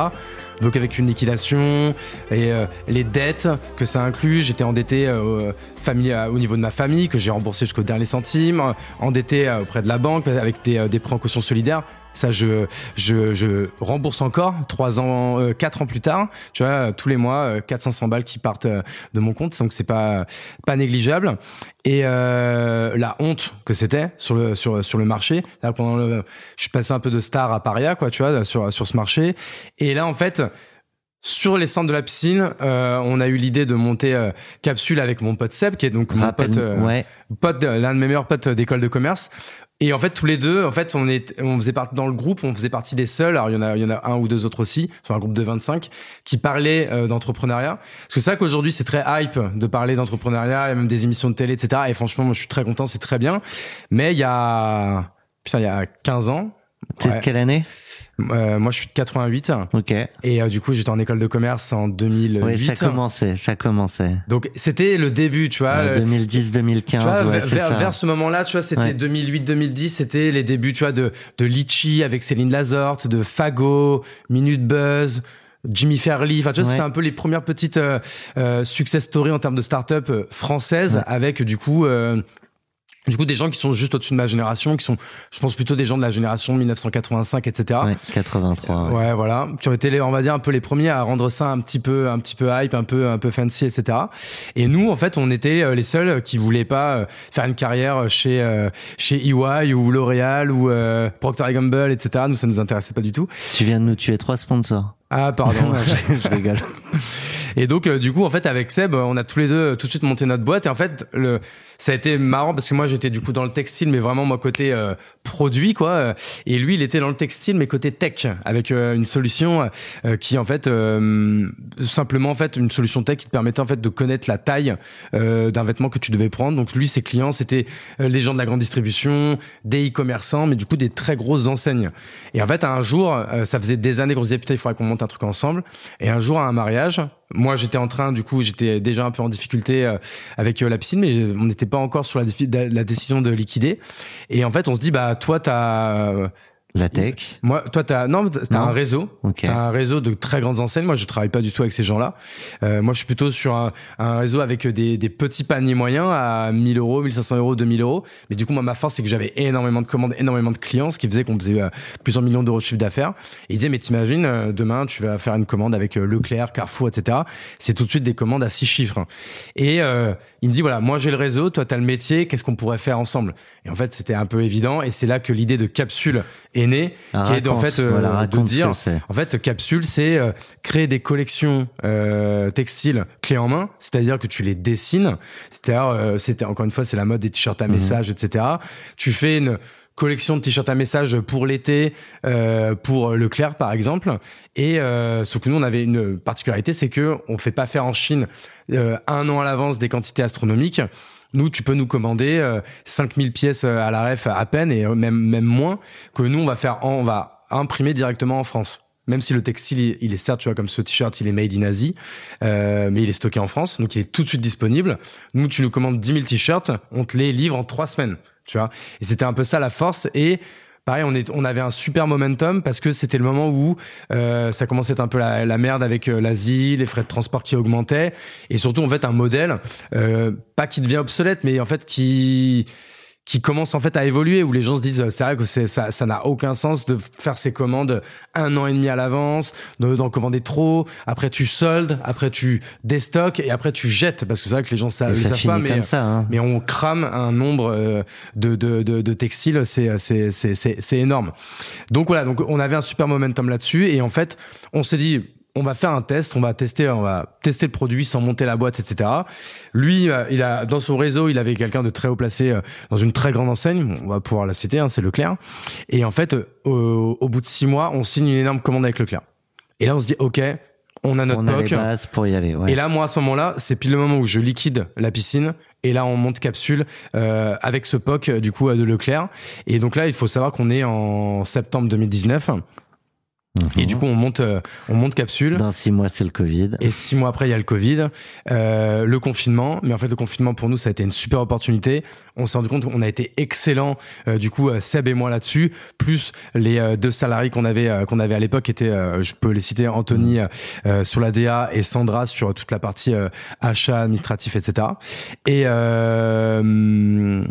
[SPEAKER 2] donc avec une liquidation et euh, les dettes que ça inclut. J'étais endetté euh, famille, euh, au niveau de ma famille que j'ai remboursé jusqu'au dernier centime euh, endetté euh, auprès de la banque avec des, euh, des prêts en caution solidaire Ça, je, je, je rembourse encore trois ans, euh, quatre ans plus tard. Tu vois, tous les mois, euh, 400-500 balles qui partent euh, de mon compte, donc c'est pas pas négligeable. Et euh, la honte que c'était sur le sur sur le marché. Là, pendant le, je suis passé un peu de star à paria, quoi, tu vois, sur sur ce marché. Et là, en fait. Sur les centres de la piscine, euh, on a eu l'idée de monter euh, capsule avec mon pote Seb, qui est donc mon pote, euh,
[SPEAKER 1] ouais.
[SPEAKER 2] pote l'un de mes meilleurs potes d'école de commerce. Et en fait, tous les deux, en fait, on est, on faisait partie dans le groupe, on faisait partie des seuls. Alors, il y en a, il y en a un ou deux autres aussi, sur un groupe de 25, qui parlaient euh, d'entrepreneuriat. Parce que c'est ça qu'aujourd'hui, c'est très hype de parler d'entrepreneuriat, il y a même des émissions de télé, etc. Et franchement, moi, je suis très content, c'est très bien. Mais il y a, putain, il y a 15 ans.
[SPEAKER 1] T'es
[SPEAKER 2] ouais,
[SPEAKER 1] de quelle année?
[SPEAKER 2] Euh, moi, je suis de 88.
[SPEAKER 1] Ok.
[SPEAKER 2] Et euh, du coup, j'étais en école de commerce en 2008.
[SPEAKER 1] Oui, ça commençait, ça commençait.
[SPEAKER 2] Donc, c'était le début, tu vois.
[SPEAKER 1] Ouais,
[SPEAKER 2] le-
[SPEAKER 1] 2010-2015,
[SPEAKER 2] tu vois,
[SPEAKER 1] ouais,
[SPEAKER 2] vers,
[SPEAKER 1] ça.
[SPEAKER 2] ce moment-là, tu vois, c'était
[SPEAKER 1] Ouais.
[SPEAKER 2] 2008-2010, c'était les débuts, tu vois, de, de Litchi avec Céline Lazorte, de Fago, Minute Buzz, Jimmy Fairley. Enfin, tu vois,
[SPEAKER 1] Ouais.
[SPEAKER 2] c'était un peu les premières petites euh, euh, success stories en termes de start-up euh, françaises
[SPEAKER 1] Ouais.
[SPEAKER 2] avec, du coup, euh, du coup, des gens qui sont juste au-dessus de ma génération, qui sont, je pense, plutôt des gens de la génération 1985, etc.
[SPEAKER 1] Ouais, 83. ouais.
[SPEAKER 2] Ouais, voilà, qui ont été, les, on va dire, un peu les premiers à rendre ça un petit peu, un petit peu hype, un peu, un peu fancy, etc. Et nous, en fait, on était euh, les seuls qui voulaient pas euh, faire une carrière chez euh, chez EY ou L'Oréal ou euh, Procter Gamble, etc. Nous, ça nous intéressait pas du tout.
[SPEAKER 1] Tu viens de nous tuer trois sponsors.
[SPEAKER 2] Ah, pardon.
[SPEAKER 1] je rigole.
[SPEAKER 2] Et donc, euh, du coup, en fait, avec Seb, on a tous les deux euh, tout de suite monté notre boîte. Et en fait, le, ça a été marrant parce que moi, j'étais du coup dans le textile, mais vraiment moi côté euh, produit, quoi. Euh, Et lui, il était dans le textile, mais côté tech, avec euh, une solution euh, qui, en fait, euh, simplement, en fait, une solution tech qui te permettait en fait de connaître la taille euh, d'un vêtement que tu devais prendre. Donc, lui, ses clients, c'était euh, les gens de la grande distribution, des e-commerçants, mais du coup, des très grosses enseignes. Et en fait, un jour, euh, ça faisait des années qu'on se disait putain, il faudrait qu'on monte un truc ensemble. Et un jour, à un mariage, moi, j'étais en train, du coup, j'étais déjà un peu en difficulté euh, avec euh, la piscine, mais on n'était pas encore sur la, décision de liquider. Et en fait, on se dit, bah, toi, t'as, euh,
[SPEAKER 1] La tech.
[SPEAKER 2] moi, toi, t'as, non, t'as
[SPEAKER 1] Non.
[SPEAKER 2] un réseau.
[SPEAKER 1] Ok.
[SPEAKER 2] T'as un réseau de très grandes enseignes. Moi, je travaille pas du tout avec ces gens-là. Euh, moi, je suis plutôt sur un, un réseau avec des, des petits paniers moyens à 1000 euros, 1500 euros, 2000 euros. Mais du coup, moi, ma force, c'est que j'avais énormément de commandes, énormément de clients, ce qui faisait qu'on faisait euh, plusieurs millions d'euros de chiffre d'affaires. Et il disait, mais t'imagines, euh, demain, tu vas faire une commande avec euh, Leclerc, Carrefour, etc. C'est tout de suite des commandes à six chiffres. Et euh, il me dit, voilà, moi, j'ai le réseau, toi, t'as le métier, qu'est-ce qu'on pourrait faire ensemble? Et en fait, c'était un peu évident. Et c'est là que l'idée de capsule est née,
[SPEAKER 1] Ah,
[SPEAKER 2] qui est en fait euh,
[SPEAKER 1] voilà,
[SPEAKER 2] de dire, en fait, capsule, c'est euh, créer des collections euh, textiles clés en main, c'est-à-dire que tu les dessines. C'est-à-dire, euh, c'était encore une fois, c'est la mode des t-shirts à
[SPEAKER 1] Mhm.
[SPEAKER 2] message, etc. Tu fais une collection de t-shirts à message pour l'été, euh, pour Leclerc par exemple. Et euh, sauf que nous, on avait une particularité, c'est que on fait pas faire en Chine euh, un an à l'avance des quantités astronomiques. Nous, tu peux nous commander euh, 5000 pièces euh, à la ref à peine et euh, même même moins que nous on va faire en- on va imprimer directement en France. Même si le textile, il- est certes, tu vois, comme ce t-shirt, il est made in Asie, euh, mais il est stocké en France, donc il est tout de suite disponible. Nous, tu nous commandes 10 000 t-shirts, on te les livre en trois semaines, tu vois. Et c'était un peu ça la force. Et on, avait un super momentum parce que c'était le moment où euh, ça commençait un peu la, la merde avec euh, l'Asie, les frais de transport qui augmentaient, et surtout en fait un modèle, euh, pas qui devient obsolète, mais en fait qui qui commence en fait à évoluer où les gens se disent c'est vrai que c'est ça ça n'a aucun sens de faire ses commandes un an et demi à l'avance de- d'en commander trop après tu soldes après tu déstockes et après tu jettes parce que c'est vrai que les gens le
[SPEAKER 1] ça
[SPEAKER 2] savent pas mais
[SPEAKER 1] comme ça. Hein.
[SPEAKER 2] mais on crame un nombre euh, de, de, de, de textiles, c'est, c'est, c'est, c'est, c'est énorme. Donc voilà, donc on avait un super momentum là-dessus et en fait, on s'est dit, on va faire un test, on va tester, on va tester le produit sans monter la boîte, etc. Lui, euh, il a dans son réseau, il avait quelqu'un de très haut placé euh, dans une très grande enseigne. On va pouvoir la citer, hein, c'est Leclerc. Et en fait, euh, au, au bout de six mois, on signe une énorme commande avec Leclerc. Et là, on se dit, ok, on a notre
[SPEAKER 1] On a les
[SPEAKER 2] POC.
[SPEAKER 1] bases pour y aller. Ouais.
[SPEAKER 2] Et là, moi, à ce moment-là, c'est pile le moment où je liquide la piscine. Et là, on monte capsule euh, avec ce POC, du coup, de Leclerc. Et donc là, il faut savoir qu'on est en septembre 2019. Et
[SPEAKER 1] Mhm.
[SPEAKER 2] du coup, on monte, euh, on monte capsule.
[SPEAKER 1] Dans six mois, c'est le Covid.
[SPEAKER 2] Et six mois après, il y a le Covid, euh, le confinement. Mais en fait, le confinement pour nous, ça a été une super opportunité. On s'est rendu compte qu'on a été excellent, euh, du coup, euh, Seb et moi là-dessus. Plus les euh, deux salariés qu'on avait, qu'on avait à l'époque étaient, euh, je peux les citer, Anthony euh, sur la DA et Sandra sur toute la partie euh, achat administratif, etc. Et euh,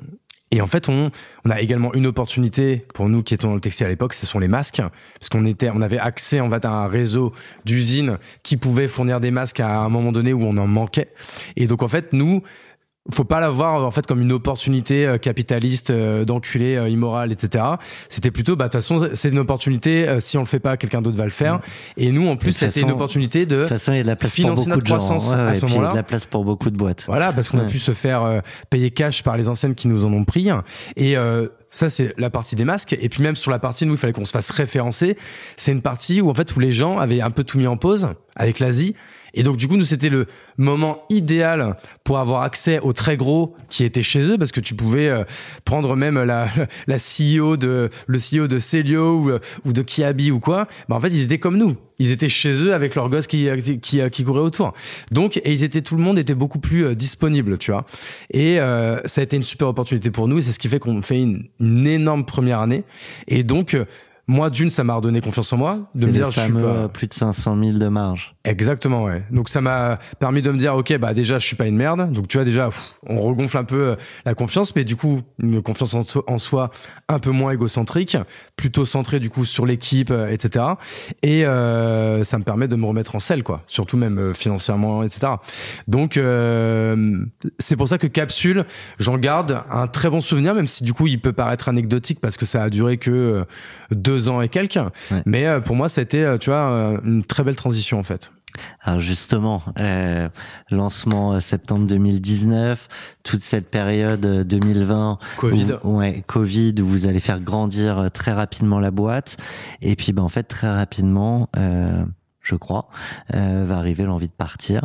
[SPEAKER 2] Et en fait, on, on a également une opportunité pour nous qui étions dans le textile à l'époque, ce sont les masques, parce qu'on était, on avait accès en fait à un réseau d'usines qui pouvaient fournir des masques à un moment donné où on en manquait. Et donc en fait, nous, faut pas la voir en fait comme une opportunité euh, capitaliste euh, d'enculé euh, immoral etc c'était plutôt bah de toute façon c'est une opportunité euh, si on le fait pas quelqu'un d'autre va le faire et nous en plus
[SPEAKER 1] Mm.
[SPEAKER 2] C'était une opportunité de
[SPEAKER 1] façon, il y a de la place
[SPEAKER 2] financer
[SPEAKER 1] beaucoup
[SPEAKER 2] notre
[SPEAKER 1] de gens.
[SPEAKER 2] croissance
[SPEAKER 1] Ouais,
[SPEAKER 2] à ce
[SPEAKER 1] puis il y a
[SPEAKER 2] moment-là.
[SPEAKER 1] de la place pour beaucoup de boîtes.
[SPEAKER 2] voilà, parce qu'on a pu se faire euh, payer cash par les anciennes qui nous en ont pris. Et euh, ça, c'est la partie des masques. Et puis même sur la partie, nous, il fallait qu'on se fasse référencer. C'est une partie où en fait, où les gens avaient un peu tout mis en pause avec l'Asie. Et donc du coup, nous, c'était le moment idéal pour avoir accès aux très gros qui étaient chez eux, parce que tu pouvais euh, prendre même la, la CEO de le CEO de Celio ou, euh, ou de Kiabi ou quoi. Bah, en fait, ils étaient comme nous. Ils étaient chez eux avec leurs gosses qui, qui, qui, qui couraient autour. Donc, et ils étaient, tout le monde était beaucoup plus euh, disponible, tu vois. Et euh, ça a été une super opportunité pour nous et c'est ce qui fait qu'on fait une, une énorme première année. Et donc, euh, moi, d'une, ça m'a redonné confiance en moi, de me dire, je suis pas...
[SPEAKER 1] euh, plus de 500 000 de marge.
[SPEAKER 2] Exactement, ouais. Donc ça m'a permis de me dire, ok, bah déjà je suis pas une merde. Donc tu vois déjà, pff, on regonfle un peu euh, la confiance, mais du coup une confiance en, en soi un peu moins égocentrique, plutôt centrée du coup sur l'équipe, euh, etc. Et euh, ça me permet de me remettre en selle, quoi. Surtout même euh, financièrement, etc. Donc euh, c'est pour ça que Capsule, j'en garde un très bon souvenir, même si du coup il peut paraître anecdotique parce que ça a duré que euh, deux ans et quelques.
[SPEAKER 1] Ouais.
[SPEAKER 2] Mais euh, pour moi, ça a été, euh, tu vois, euh, une très belle transition en fait.
[SPEAKER 1] Alors justement, euh, lancement euh, septembre 2019, toute cette période euh, 2020,
[SPEAKER 2] Covid.
[SPEAKER 1] où- ouais, Covid, où vous allez faire grandir euh, très rapidement la boîte, et puis ben en fait très rapidement, euh, je crois, euh, va arriver l'envie de partir.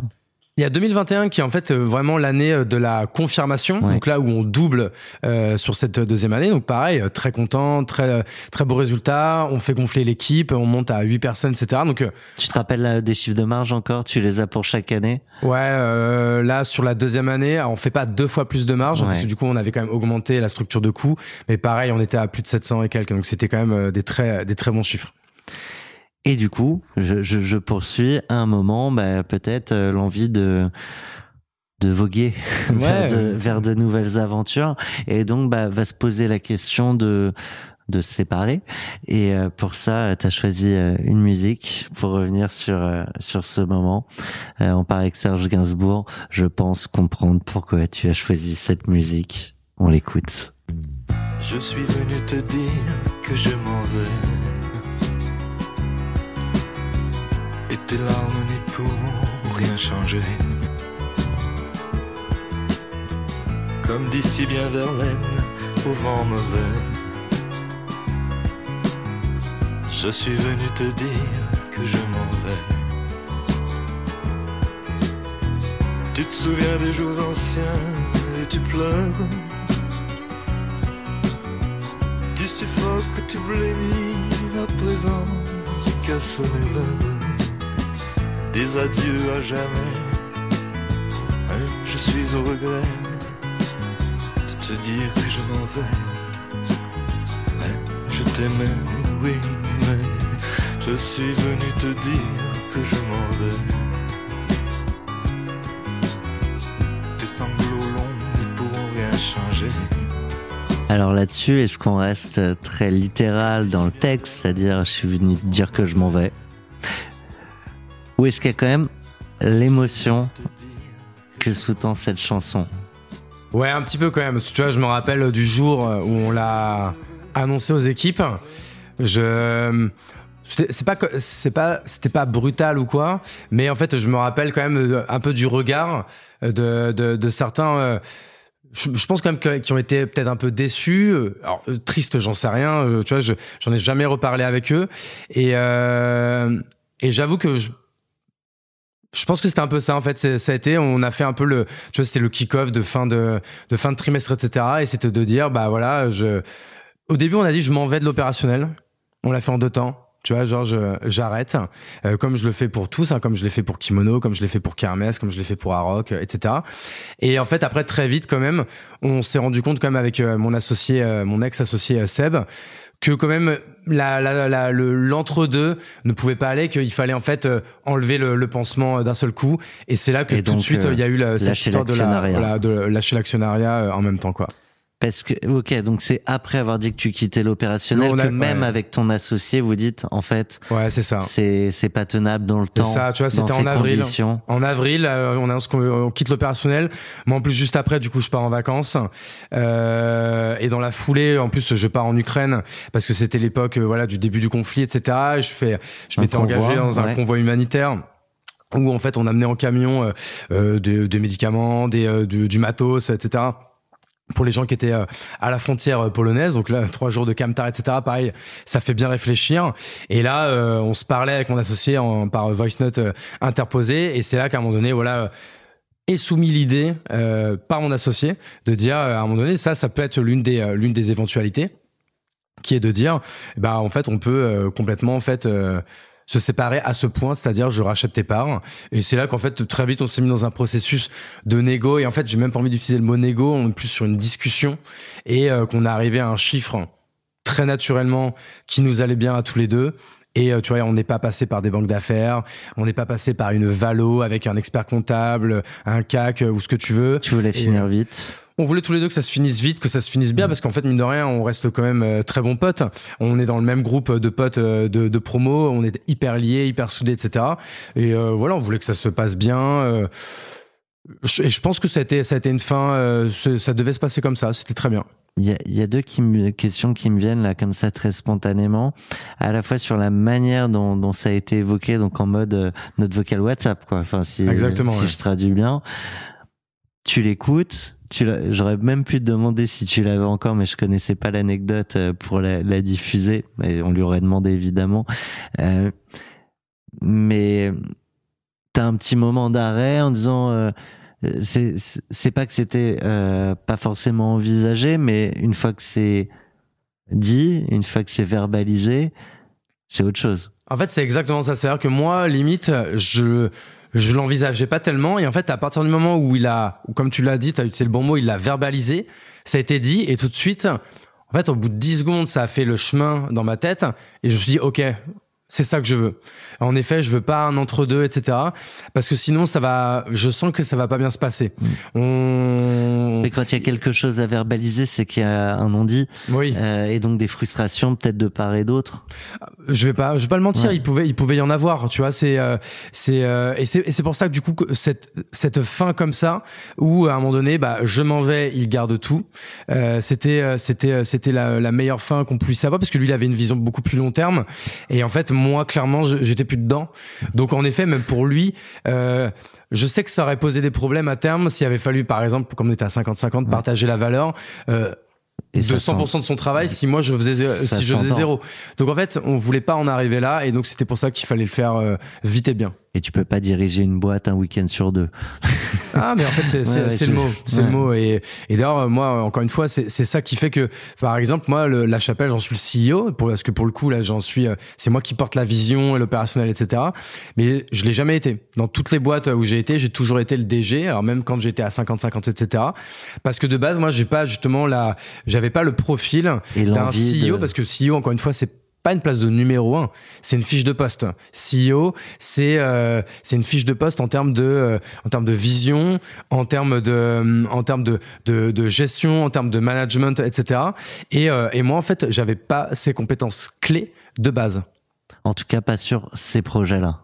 [SPEAKER 2] Il y a 2021 qui est en fait euh, vraiment l'année euh, de la confirmation.
[SPEAKER 1] Ouais.
[SPEAKER 2] Donc là où on double euh, sur cette deuxième année. Donc pareil, euh, très content, très très beau résultat. On fait gonfler l'équipe, on monte à 8 personnes, etc. Donc euh,
[SPEAKER 1] Tu te rappelles euh, des chiffres de marge encore? Tu les as pour chaque année?
[SPEAKER 2] Ouais, euh, là sur la deuxième année, on fait pas deux fois plus de marge parce
[SPEAKER 1] Ouais.
[SPEAKER 2] que du coup on avait quand même augmenté la structure de coûts. Mais pareil, on était à plus de 700 et quelques. Donc c'était quand même euh, des très des très bons chiffres.
[SPEAKER 1] Et du coup, je, je, je poursuis à un moment, bah, peut-être euh, l'envie de de voguer vers, de, vers de nouvelles aventures. Et donc, bah, va se poser la question de de se séparer. Et euh, pour ça, tu as choisi euh, une musique pour revenir sur euh, sur ce moment. Euh, on part avec Serge Gainsbourg. Je pense comprendre pourquoi tu as choisi cette musique. On l'écoute.
[SPEAKER 4] Je suis venu te dire que je m'en vais. Tes larmes n'y pourront rien changer. Comme dit si bien Verlaine, au vent mauvais. Je suis venu te dire que je m'en vais. Tu te souviens des jours anciens et tu pleures. Tu suffoques, tu blémis à présent, qu'à son rêves. Des adieux à jamais. Hein, je suis au regret de te dire que je m'en vais. Hein, je t'aimais, oui, mais je suis venu te dire que je m'en vais. Tes sanglots longs ne pourront rien changer.
[SPEAKER 1] Alors là-dessus, est-ce qu'on reste très littéral dans le texte, c'est-à-dire je suis venu te dire que je m'en vais? Ou est-ce qu'il y a quand même l'émotion que sous-tend cette chanson
[SPEAKER 2] Ouais, un petit peu quand même. Tu vois, je me rappelle du jour où on l'a annoncé aux équipes. Je c'est pas c'est pas c'était pas brutal ou quoi, mais en fait, je me rappelle quand même euh, un peu du regard de de, de certains. euh, je, pense quand même que- qui ont été peut-être un peu déçus. euh, Alors euh, triste, j'en sais rien. euh, Tu vois, je- j'en ai jamais reparlé avec eux et euh, et j'avoue que je, je pense que c'était un peu ça en fait. Ça a été, on a fait un peu le, tu vois, c'était le kick-off de fin de, de fin de trimestre, etc. Et c'était de dire, bah voilà, je. Au début, on a dit, je m'en vais de l'opérationnel. On l'a fait en deux temps. Tu vois, genre, j'arrête, euh, comme je le fais pour tous, hein, comme je l'ai fait pour Kimono, comme je l'ai fait pour Kermès, comme je l'ai fait pour Aroc, etc. Et en fait, après, très vite, quand même, on s'est rendu compte, quand même, avec euh, mon associé, euh, mon ex-associé euh, Seb, que quand même la, la, la- le l'entre-deux ne pouvait pas aller, qu'il fallait en fait euh, enlever le, le pansement euh, d'un seul coup. Et c'est là que
[SPEAKER 1] Et
[SPEAKER 2] tout de suite
[SPEAKER 1] euh,
[SPEAKER 2] il y a eu la, cette histoire de, la, de lâcher l'actionnariat en même temps quoi.
[SPEAKER 1] Parce que, ok, donc c'est après avoir dit que tu quittais l'opérationnel que même
[SPEAKER 2] ouais.
[SPEAKER 1] avec ton associé, vous dites, en fait,
[SPEAKER 2] Ouais, c'est ça.
[SPEAKER 1] c'est c'est pas tenable dans le
[SPEAKER 2] C'est
[SPEAKER 1] temps.
[SPEAKER 2] ça, tu vois, c'était en avril.
[SPEAKER 1] conditions.
[SPEAKER 2] En avril, euh, on annonce qu'on on quitte l'opérationnel. Moi, en plus, juste après, du coup, je pars en vacances. Euh, et dans la foulée, en plus, je pars en Ukraine parce que c'était l'époque, euh, voilà, du début du conflit, etc. Et je fais, je m'étais engagé dans un convoi humanitaire où en fait on amenait en camion euh, euh, des, des médicaments, des, du, du matos, etc. Pour les gens qui étaient euh, à la frontière euh, polonaise, donc là trois jours de camtar, etc. Pareil, ça fait bien réfléchir. Et là, euh, on se parlait avec mon associé par voice note euh, interposé, et c'est là qu'à un moment donné, voilà. est soumis l'idée par mon associé de dire à un moment donné ça ça peut être l'une des l'une des éventualités qui est de dire bah en fait on peut complètement en fait se séparer à ce point, c'est-à-dire je rachète tes parts. Et c'est là qu'en fait très vite on s'est mis dans un processus de négo. Et en fait j'ai même pas envie d'utiliser le mot négo, on est plus sur une discussion et euh, qu'on est arrivé à un chiffre très naturellement qui nous allait bien à tous les deux. Et euh, tu vois, on n'est pas passé par des banques d'affaires, on n'est pas passé par une valo avec un expert comptable, un CAC ou ce que tu veux.
[SPEAKER 1] Tu voulais
[SPEAKER 2] Et,
[SPEAKER 1] finir vite.
[SPEAKER 2] On voulait tous les deux que ça se finisse vite, que ça se finisse bien, parce qu'en fait, mine de rien, on reste quand même euh, très bons potes. On est dans le même groupe de potes euh, de, de promo, on est hyper liés, hyper soudés, etc. Et euh, voilà, on voulait que ça se passe bien. euh, et je pense que ça a été, ça a été une fin, euh, ça devait se passer comme ça, c'était très bien.
[SPEAKER 1] Il y a, il y a deux qui me- questions qui me viennent là comme ça très spontanément, à la fois sur la manière dont, dont ça a été évoqué, donc en mode notre vocal WhatsApp quoi. Enfin si,
[SPEAKER 2] Exactement,
[SPEAKER 1] si
[SPEAKER 2] ouais.
[SPEAKER 1] je traduis bien, tu l'écoutes. Tu j'aurais même pu te demander si tu l'avais encore, mais je connaissais pas l'anecdote euh, pour la, diffuser. On lui aurait demandé évidemment. Euh, mais t'as un petit moment d'arrêt en disant. euh, c'est pas que c'était euh, pas forcément envisagé, mais une fois que c'est dit, une fois que c'est verbalisé, c'est autre chose.
[SPEAKER 2] En fait, c'est exactement ça. C'est-à-dire que moi, limite, je je l'envisageais pas tellement. Et en fait, à partir du moment où il a, comme tu l'as dit, tu as le bon mot, il l'a verbalisé, ça a été dit, et tout de suite, en fait, au bout de 10 secondes, ça a fait le chemin dans ma tête, et je me suis dit, ok, c'est ça que je veux. En effet, je veux pas un entre-deux, etc. Parce que sinon, ça va, je sens que ça va pas bien se passer. On,
[SPEAKER 1] Mais quand il y a quelque chose à verbaliser, c'est qu'il y a un non-dit,
[SPEAKER 2] oui.
[SPEAKER 1] euh, et donc des frustrations peut-être de part et d'autre.
[SPEAKER 2] je vais pas je vais pas le mentir
[SPEAKER 1] Ouais.
[SPEAKER 2] il pouvait il pouvait y en avoir tu vois c'est euh, c'est euh, et c'est et c'est pour ça que du coup que cette cette fin comme ça où à un moment donné bah je m'en vais il garde tout euh, c'était euh, c'était euh, c'était la, la meilleure fin qu'on puisse avoir parce que lui il avait une vision beaucoup plus long terme et en fait moi clairement j'étais plus dedans donc en effet même pour lui euh, je sais que ça aurait posé des problèmes à terme s'il avait fallu par exemple comme on était à 50-50 partager la valeur euh,
[SPEAKER 1] Et
[SPEAKER 2] de
[SPEAKER 1] ça
[SPEAKER 2] 100% de son travail si moi je faisais si je faisais zéro. Donc en fait, on voulait pas en arriver là et donc c'était pour ça qu'il fallait le faire euh, vite et bien.
[SPEAKER 1] Et tu peux pas diriger une boîte un week-end sur deux.
[SPEAKER 2] Ah mais en fait c'est
[SPEAKER 1] Ouais, ouais,
[SPEAKER 2] le mot, c'est
[SPEAKER 1] ouais.
[SPEAKER 2] le mot et et d'ailleurs moi encore une fois c'est c'est ça qui fait que par exemple moi le, la chapelle j'en suis le CEO pour parce que pour le coup là j'en suis euh, c'est moi qui porte la vision et l'opérationnel etc. Mais je l'ai jamais été dans toutes les boîtes où j'ai été j'ai toujours été le DG alors même quand j'étais à 50-50 etc. Parce que de base moi j'ai pas justement la j'avais pas le profil d'un CEO
[SPEAKER 1] de-
[SPEAKER 2] parce que CEO encore une fois c'est pas une place de numéro un, c'est une fiche de poste. CEO, c'est euh, c'est une fiche de poste en termes de euh, en termes de vision, en termes de en termes de de, de gestion, en termes de management, etc. Et euh, et moi en fait j'avais pas ces compétences clés de base,
[SPEAKER 1] En tout cas, pas sur ces projets-là.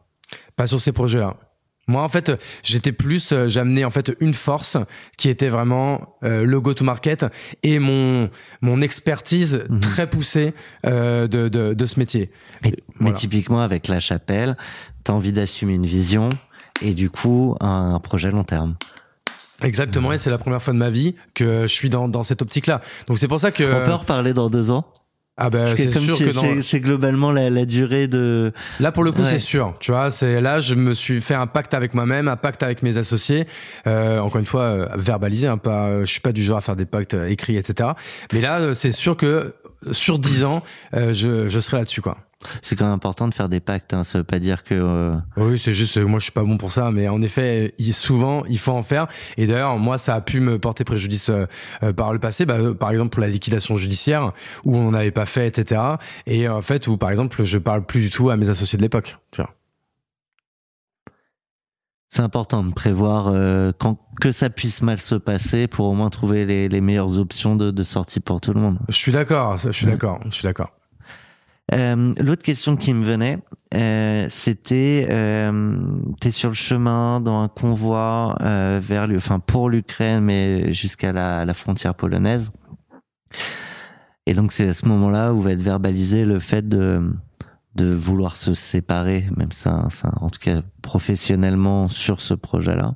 [SPEAKER 2] pas sur ces projets-là. Moi, en fait, j'étais plus, euh, j'amenais en fait une force qui était vraiment euh, le go-to-market et mon mon expertise
[SPEAKER 1] Mhm.
[SPEAKER 2] très poussée euh, de, de de ce métier.
[SPEAKER 1] Et- mais typiquement, avec la chapelle, t'as envie d'assumer une vision et du coup, un, un projet long terme.
[SPEAKER 2] Exactement, et c'est la première fois de ma vie que je suis dans, dans cette optique-là. Donc c'est pour ça que
[SPEAKER 1] On peut en reparler dans deux ans?
[SPEAKER 2] Ah ben c'est sûr que dans-
[SPEAKER 1] c'est- globalement la, la durée de.
[SPEAKER 2] là pour le coup
[SPEAKER 1] Ouais.
[SPEAKER 2] c'est sûr. Tu vois, c'est là je me suis fait un pacte avec moi-même, un pacte avec mes associés. Euh, encore une fois euh, verbalisé, hein, pas. euh, je suis pas du genre à faire des pactes euh, écrits, etc. Mais là euh, c'est sûr que sur 10 ans, euh, je, je serai là-dessus quoi.
[SPEAKER 1] C'est quand même important de faire des pactes. Hein. Ça veut pas dire que. euh,
[SPEAKER 2] Oui, c'est juste, euh, moi je suis pas bon pour ça, mais en effet, souvent il faut en faire. Et d'ailleurs, moi ça a pu me porter préjudice euh, par le passé, bah, par exemple pour la liquidation judiciaire où on n'avait pas fait, etc. Et en fait, où par exemple je parle plus du tout à mes associés de l'époque. Tu vois.
[SPEAKER 1] C'est important de prévoir euh, quand que ça puisse mal se passer pour au moins trouver les, les meilleures options de, de sortie pour tout le monde.
[SPEAKER 2] Je suis d'accord, je suis
[SPEAKER 1] Ouais.
[SPEAKER 2] d'accord, je suis d'accord.
[SPEAKER 1] Euh, L'autre question qui me venait, euh, c'était, euh, t'es sur le chemin dans un convoi euh, vers, enfin pour l'Ukraine, mais jusqu'à la, frontière polonaise. Et donc c'est à ce moment-là où va être verbalisé le fait de de vouloir se séparer, même ça, ça en tout cas professionnellement sur ce projet-là.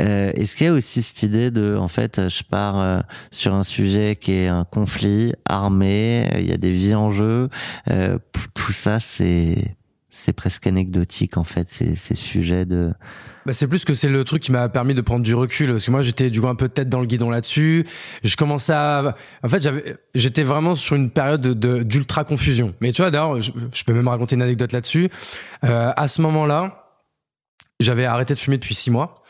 [SPEAKER 1] Euh, Est-ce qu'il y a aussi cette idée de, en fait, je pars euh, sur un sujet qui est un conflit armé, euh, il y a des vies en jeu, euh, tout ça, c'est c'est presque anecdotique en fait, ces, ces sujets de.
[SPEAKER 2] Bah, c'est plus que c'est le truc qui m'a permis de prendre du recul parce que moi j'étais du coup un peu tête dans le guidon là-dessus. Je commençais à, en fait j'avais, j'étais vraiment sur une période de- de d'ultra confusion. Mais tu vois d'ailleurs, je, je peux même raconter une anecdote là-dessus. Euh, à ce moment-là, j'avais arrêté de fumer depuis six mois.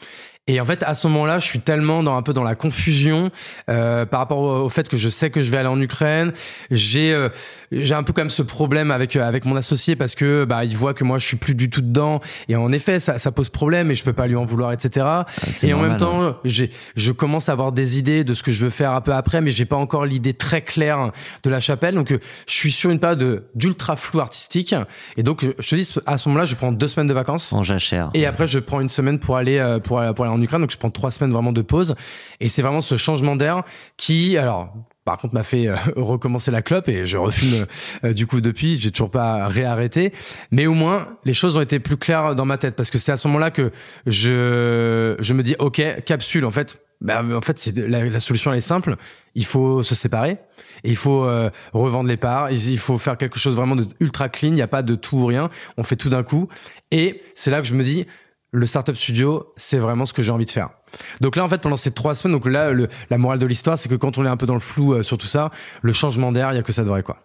[SPEAKER 2] Et en fait, à ce moment-là, je suis tellement dans un peu dans la confusion euh, par rapport au, au fait que je sais que je vais aller en Ukraine. J'ai euh, j'ai un peu même ce problème avec euh, avec mon associé parce que bah il voit que moi je suis plus du tout dedans et en effet ça ça pose problème et je peux pas lui en vouloir etc.
[SPEAKER 1] c'est
[SPEAKER 2] Et en même temps, j'ai je commence à avoir des idées de ce que je veux faire un peu après, mais j'ai pas encore l'idée très claire de la chapelle. Donc euh, je suis sur une période de- d'ultra flou artistique et donc je te dis à ce moment-là, je prends deux semaines de vacances.
[SPEAKER 1] En jachère.
[SPEAKER 2] Et après, je prends une semaine pour aller euh, pour, aller- pour aller en Ukraine. Donc, je prends trois semaines vraiment de pause. Et c'est vraiment ce changement d'air qui, alors, par contre, m'a fait euh, recommencer la clope et je refume euh, du coup depuis. J'ai toujours pas réarrêté. Mais au moins, les choses ont été plus claires dans ma tête parce que c'est à ce moment-là que je je me dis, ok, capsule. En fait, bah, en fait, c'est la solution elle est simple. Il faut se séparer. Et il faut euh, revendre les parts. Il il faut faire quelque chose vraiment de ultra clean. Il n'y a pas de tout ou rien. On fait tout d'un coup. Et c'est là que je me dis, le startup studio, c'est vraiment ce que j'ai envie de faire. Donc là, en fait, pendant ces trois semaines, donc là, le- la morale de l'histoire, c'est que quand on est un peu dans le flou euh, sur tout ça, le changement d'air, il y a que ça de vrai, quoi.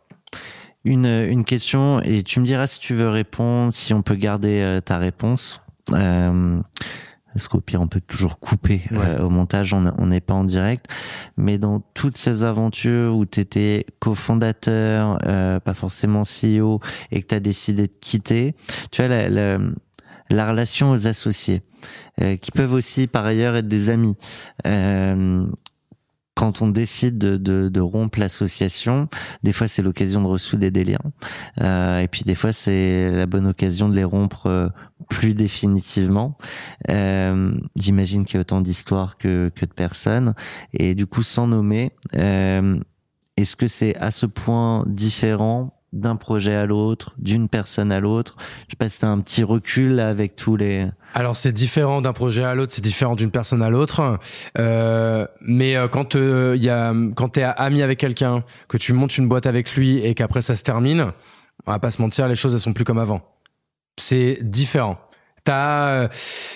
[SPEAKER 1] Une, une question, et tu me diras si tu veux répondre, si on peut garder euh, ta réponse. Euh, parce qu'au pire, on peut toujours couper euh, au montage, on n'est pas en direct. Mais dans toutes ces aventures où tu étais cofondateur, euh, pas forcément CEO, et que tu as décidé de quitter, tu vois, la, la, la relation aux associés, euh, qui peuvent aussi par ailleurs être des amis. Euh, quand on décide de, de, de rompre l'association, des fois c'est l'occasion de ressouder des liens, euh, et puis des fois c'est la bonne occasion de les rompre plus définitivement. Euh, J'imagine qu'il y a autant d'histoires que, que de personnes, et du coup sans nommer, euh, est-ce que c'est à ce point différent d'un projet à l'autre, d'une personne à l'autre Je sais pas si un petit recul là, avec tous les...
[SPEAKER 2] Alors c'est différent d'un projet à l'autre, c'est différent d'une personne à l'autre. Euh, mais euh, quand euh, y a, quand t'es ami avec quelqu'un, que tu montes une boîte avec lui et qu'après ça se termine, on va pas se mentir, les choses elles sont plus comme avant. C'est différent. Euh,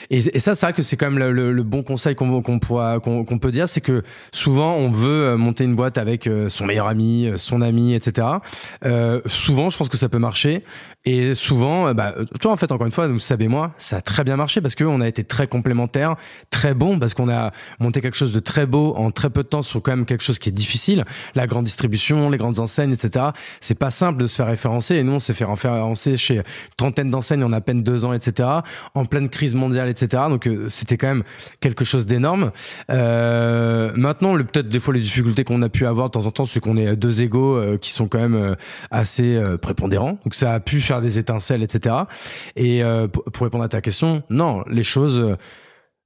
[SPEAKER 2] et, ça c'est vrai que c'est quand même le, bon conseil qu'on qu'on qu'on qu'on peut dire, c'est que souvent on veut euh, monter une boîte avec euh, son meilleur ami, son ami, etc. Euh, souvent je pense que ça peut marcher et souvent bah tu vois en fait encore une fois nous Sab et moi ça a très bien marché parce que on a été très complémentaires, très bons parce qu'on a monté quelque chose de très beau en très peu de temps sur quand même quelque chose qui est difficile, la grande distribution, les grandes enseignes, etc. C'est pas simple de se faire référencer et nous on s'est fait référencer chez trentaine d'enseignes en à peine deux ans, etc. En pleine crise mondiale, etc. Donc euh, c'était quand même quelque chose d'énorme. Euh, maintenant, le peut-être des fois les difficultés qu'on a pu avoir de temps en temps, c'est qu'on est deux égaux euh, qui sont quand même euh, assez euh, prépondérants. Donc ça a pu faire des étincelles, etc. Et euh, pour, répondre à ta question, non, les choses. euh,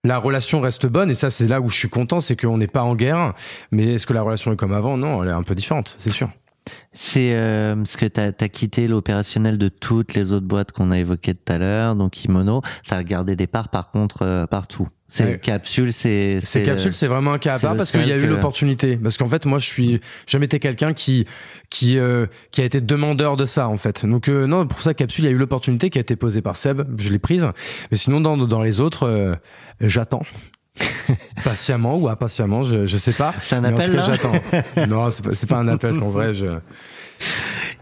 [SPEAKER 2] la relation reste bonne et ça c'est là où je suis content, c'est qu'on n'est pas en guerre. Mais est-ce que la relation est comme avant? Non, elle est un peu différente, c'est sûr.
[SPEAKER 1] C'est euh, parce que tu as, quitté l'opérationnel de toutes les autres boîtes qu'on a évoquées tout à l'heure, donc Imono. Ça a gardé des parts par contre euh, partout. C'est
[SPEAKER 2] Ouais.
[SPEAKER 1] capsule, c'est
[SPEAKER 2] Ces capsules, c'est vraiment un cas à
[SPEAKER 1] c'est
[SPEAKER 2] part parce qu'il y a eu
[SPEAKER 1] que-
[SPEAKER 2] l'opportunité. Parce qu'en fait, moi, je suis jamais été quelqu'un qui qui euh, qui a été demandeur de ça en fait. Donc euh, non, pour ça, capsule, il y a eu l'opportunité qui a été posée par Seb. Je l'ai prise. Mais sinon, dans dans les autres, euh, j'attends. Patiemment ou impatiemment, je, je sais pas.
[SPEAKER 1] C'est un
[SPEAKER 2] Mais en tout
[SPEAKER 1] appel,
[SPEAKER 2] cas,
[SPEAKER 1] là
[SPEAKER 2] j'attends. non, c'est pas, c'est pas un appel, parce qu'en vrai, je,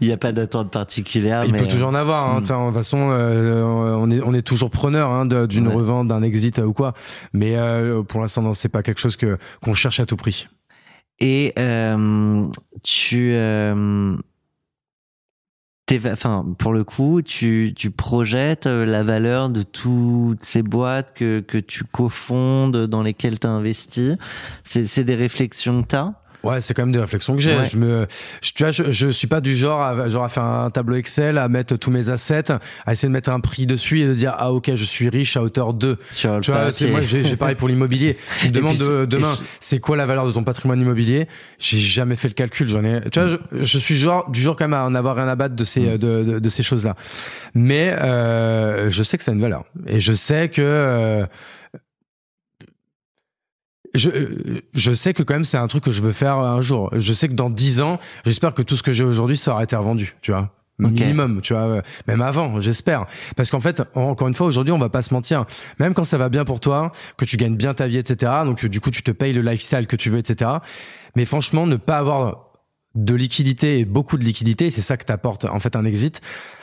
[SPEAKER 1] Il n'y a pas d'attente particulière.
[SPEAKER 2] il
[SPEAKER 1] mais,
[SPEAKER 2] peut toujours en avoir. Hein. Enfin, De toute façon, euh, on est on est toujours preneur hein, d'une
[SPEAKER 1] Ouais.
[SPEAKER 2] revente, d'un exit euh, ou quoi. Mais euh, pour l'instant, non, c'est pas quelque chose que qu'on cherche à tout prix.
[SPEAKER 1] Et euh, tu, euh, enfin, pour le coup, tu, tu projettes euh, la valeur de toutes ces boîtes que, que tu cofondes, dans lesquelles tu as investi. C'est, c'est des réflexions que t'as?
[SPEAKER 2] Ouais, c'est quand même des réflexions que j'ai.
[SPEAKER 1] Ouais.
[SPEAKER 2] Je me, je, tu vois, je, je suis pas du genre à, genre à faire un tableau Excel, à mettre tous mes assets, à essayer de mettre un prix dessus et de dire ah ok, je suis riche à hauteur de.
[SPEAKER 1] sur
[SPEAKER 2] Tu vois, c'est moi j'ai j'ai pareil pour l'immobilier. Tu me
[SPEAKER 1] Et
[SPEAKER 2] demandes
[SPEAKER 1] puis,
[SPEAKER 2] de-
[SPEAKER 1] c'est-
[SPEAKER 2] demain,
[SPEAKER 1] c'est-
[SPEAKER 2] quoi la valeur de ton patrimoine immobilier? J'ai jamais fait le calcul. J'en ai. Tu vois, je, je suis genre du genre quand même à en avoir rien à battre de ces
[SPEAKER 1] Mm.
[SPEAKER 2] de, de, de ces choses-là. Mais euh, je sais que ça a une valeur et je sais que. euh, je, euh, je sais que quand même c'est un truc que je veux faire un jour. Je sais que dans dix ans, j'espère que tout ce que j'ai aujourd'hui ça aura été revendu, tu vois.
[SPEAKER 1] Ok.
[SPEAKER 2] Minimum, tu vois, euh, même avant, j'espère. Parce qu'en fait, en- encore une fois, aujourd'hui, on va pas se mentir. Même quand ça va bien pour toi, que tu gagnes bien ta vie, etc. Donc, euh, du coup, tu te payes le lifestyle que tu veux, etc. Mais franchement, ne pas avoir de liquidité et beaucoup de liquidité, c'est ça que t'apporte en fait un exit.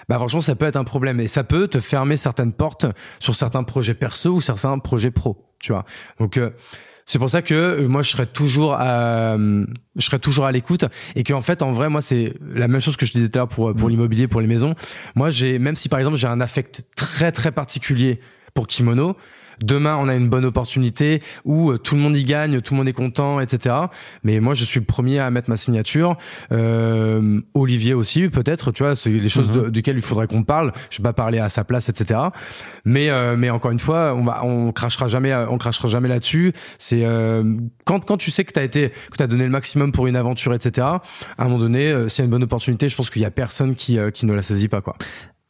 [SPEAKER 2] Bah franchement, ça peut être un problème et ça peut te fermer certaines portes sur certains projets perso ou certains projets pro, tu vois. Donc euh, c'est pour ça que euh, moi je serais toujours à, euh, je serais toujours à l'écoute et qu'en fait en vrai moi c'est la même chose que je disais tout à l'heure pour pour l'immobilier pour les maisons. Moi j'ai même si par exemple j'ai un affect très très particulier pour Kimono, demain on a une bonne opportunité où euh, tout le monde y gagne, tout le monde est content, etc. Mais moi je suis le premier à mettre ma signature. Euh, Olivier aussi peut-être, tu vois, c'est les choses de- duquel il faudrait qu'on parle. Je vais pas parler à sa place, etc. Mais euh, mais encore une fois, on va on crachera jamais on crachera jamais là-dessus. C'est euh, quand quand tu sais que t'as été que t'as donné le maximum pour une aventure, etc. À un moment donné, euh, s'il y a une bonne opportunité, je pense qu'il y a personne qui euh, qui ne la saisit pas quoi.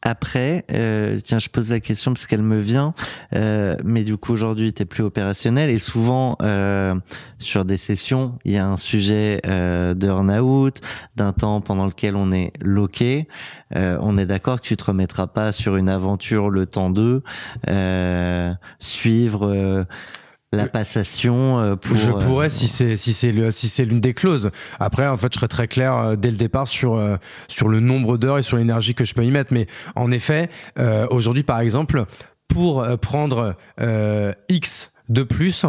[SPEAKER 1] Après, euh, tiens, je pose la question parce qu'elle me vient, euh, mais du coup aujourd'hui t'es plus opérationnel et souvent euh, sur des sessions il y a un sujet euh, de out d'un temps pendant lequel on est loqué. Euh, on est d'accord que tu te remettras pas sur une aventure le temps d'eux, euh, suivre la passation euh, pour.
[SPEAKER 2] je
[SPEAKER 1] euh,
[SPEAKER 2] pourrais si c'est si c'est le si c'est l'une des clauses. Après, en fait, je serais très clair euh, dès le départ sur euh, sur le nombre d'heures et sur l'énergie que je peux y mettre. Mais en effet, euh, aujourd'hui, par exemple, pour euh, prendre euh, X de plus.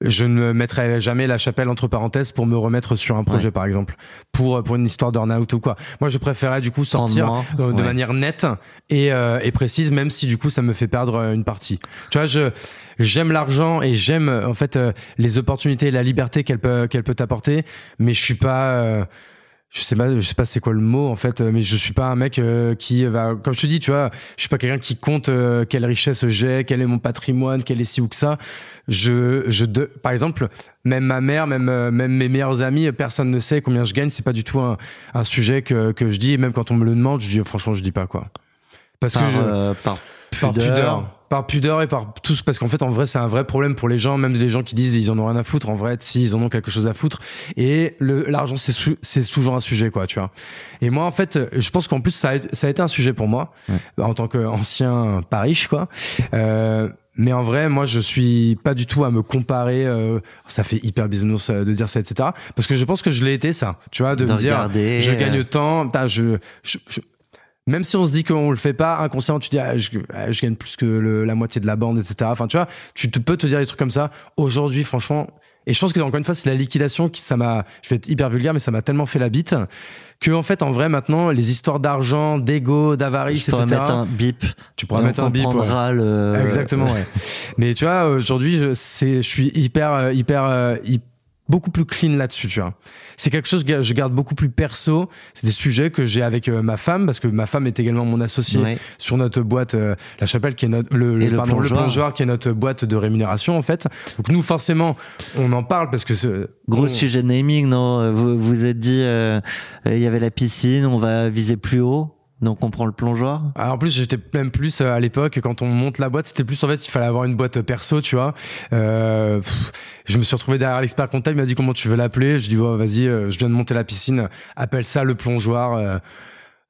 [SPEAKER 2] Je ne mettrai jamais la chapelle entre parenthèses pour me remettre sur un projet,
[SPEAKER 1] Ouais.
[SPEAKER 2] par exemple, pour pour une histoire d'earn-out ou quoi. Moi, je préférais du coup sortir euh, de
[SPEAKER 1] ouais.
[SPEAKER 2] manière nette et, euh, et précise, même si du coup ça me fait perdre euh, une partie. Tu vois, je j'aime l'argent et j'aime euh, en fait euh, les opportunités et la liberté qu'elle peut qu'elle peut t'apporter, mais je suis pas euh, je sais pas je sais pas c'est quoi le mot en fait mais je suis pas un mec euh, qui va comme je te dis tu vois je suis pas quelqu'un qui compte euh, quelle richesse j'ai quel est mon patrimoine quel est ci ou que ça. Je je de, par exemple même ma mère même euh, même mes meilleurs amis personne ne sait combien je gagne c'est pas du tout un, un sujet que que je dis et même quand on me le demande je dis franchement je dis pas quoi. Parce
[SPEAKER 1] par,
[SPEAKER 2] que je-
[SPEAKER 1] euh, par
[SPEAKER 2] par
[SPEAKER 1] pudeur.
[SPEAKER 2] Par pudeur et par tous, parce qu'en fait, en vrai, c'est un vrai problème pour les gens, même les gens qui disent ils en ont rien à foutre. En vrai, si ils en ont quelque chose à foutre. Et l'argent, c'est, sou- c'est toujours un sujet, quoi, tu vois. Et moi, en fait, je pense qu'en plus, ça a, ça a été un sujet pour moi, en tant qu'ancien pas riche, quoi. Euh, mais en vrai, moi, je suis pas du tout à me comparer. euh, ça fait hyper bisounours euh, de dire ça, etc. Parce que je pense que je l'ai été, ça. Tu vois, de,
[SPEAKER 1] De
[SPEAKER 2] me dire, je
[SPEAKER 1] euh,
[SPEAKER 2] gagne tant, putain, je, je, je- même si on se dit qu'on le fait pas, inconsciemment, tu dis, ah, je, ah, je gagne plus que le- la moitié de la bande, etc. Enfin, tu vois, tu te, peux te dire des trucs comme ça. Aujourd'hui, franchement, et je pense que encore une fois, c'est la liquidation qui, ça m'a, je vais être hyper vulgaire, mais ça m'a tellement fait la bite que, en fait, en vrai, maintenant, les histoires d'argent, d'ego, d'avarice,
[SPEAKER 1] Je pourrais
[SPEAKER 2] etc.
[SPEAKER 1] mettre un bip.
[SPEAKER 2] Tu pourras
[SPEAKER 1] et
[SPEAKER 2] mettre un bip, ouais.
[SPEAKER 1] le.
[SPEAKER 2] Exactement, ouais. Mais tu vois, aujourd'hui, je, c'est, je suis hyper, euh, hyper, euh, hy- beaucoup plus clean là-dessus, tu vois. C'est quelque chose que je garde beaucoup plus perso. C'est des sujets que j'ai avec euh, ma femme, parce que ma femme est également mon associée
[SPEAKER 1] Ouais.
[SPEAKER 2] sur notre boîte euh, La Chapelle, qui est notre, le,
[SPEAKER 1] le
[SPEAKER 2] pardon,
[SPEAKER 1] plongeoir.
[SPEAKER 2] le plongeoir, qui est notre boîte de rémunération, en fait. Donc nous, forcément, on en parle parce que ce,
[SPEAKER 1] Gros
[SPEAKER 2] on-
[SPEAKER 1] sujet de naming, non? Vous vous êtes dit, euh, il y avait la piscine, on va viser plus haut, donc on prend le plongeoir.
[SPEAKER 2] Ah, en plus, j'étais même plus euh, à l'époque quand on monte la boîte, c'était plus en fait il fallait avoir une boîte perso, tu vois. Euh, je me suis retrouvé derrière l'expert comptable, il m'a dit comment tu veux l'appeler? Je dis oh, vas-y, euh, je viens de monter la piscine, appelle ça le plongeoir.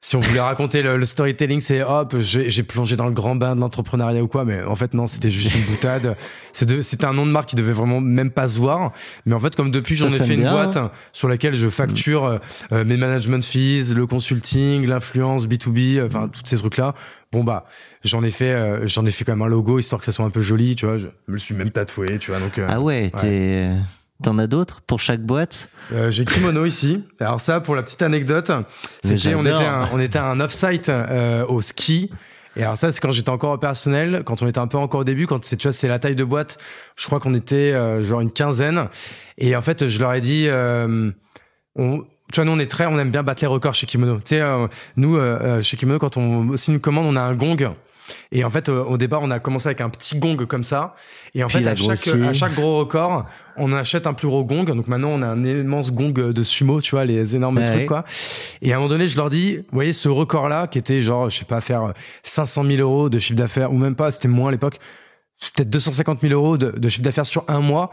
[SPEAKER 2] Si on voulait raconter le, le storytelling, c'est hop, j'ai plongé dans le grand bain de l'entrepreneuriat ou quoi, mais en fait non, c'était juste une boutade. C'était un nom de marque qui devait vraiment même pas se voir. Mais en fait, comme depuis j'en ai fait une boîte
[SPEAKER 1] hein.
[SPEAKER 2] sur laquelle je facture euh, euh, mes management fees, le consulting, l'influence B2B, euh, enfin tous ces trucs là. Bon bah j'en ai fait euh, j'en ai fait quand même un logo histoire que ça soit un peu joli, tu vois. Je me le suis même tatoué, tu vois. Donc euh,
[SPEAKER 1] Ah ouais, t'es. T'en as d'autres pour chaque boîte?
[SPEAKER 2] Euh, j'ai kimono ici. Alors ça, pour la petite anecdote, c'était on était un, on était à un off-site euh, au ski. Et alors ça, c'est quand j'étais encore opérationnel, quand on était un peu encore au début, quand c'est tu vois c'est la taille de boîte. Je crois qu'on était euh, genre une quinzaine. Et en fait, je leur ai dit, on, tu vois, nous on est très, on aime bien battre les records chez Kimono. Tu sais, euh, nous euh, chez Kimono, quand on signe une commande, on a un gong. Et en fait, euh, au départ, on a commencé avec un petit gong comme ça. Et en
[SPEAKER 1] Puis
[SPEAKER 2] fait, à chaque, à chaque gros record, on achète un plus gros gong. Donc maintenant, on a un immense gong de sumo, tu vois, les énormes
[SPEAKER 1] Ouais.
[SPEAKER 2] trucs, quoi. Et à un moment donné, je leur dis, vous voyez, ce record-là, qui était genre, je sais pas, faire 500 000 euros de chiffre d'affaires, ou même pas, c'était moins à l'époque, peut-être 250 000 euros de, de chiffre d'affaires sur un mois.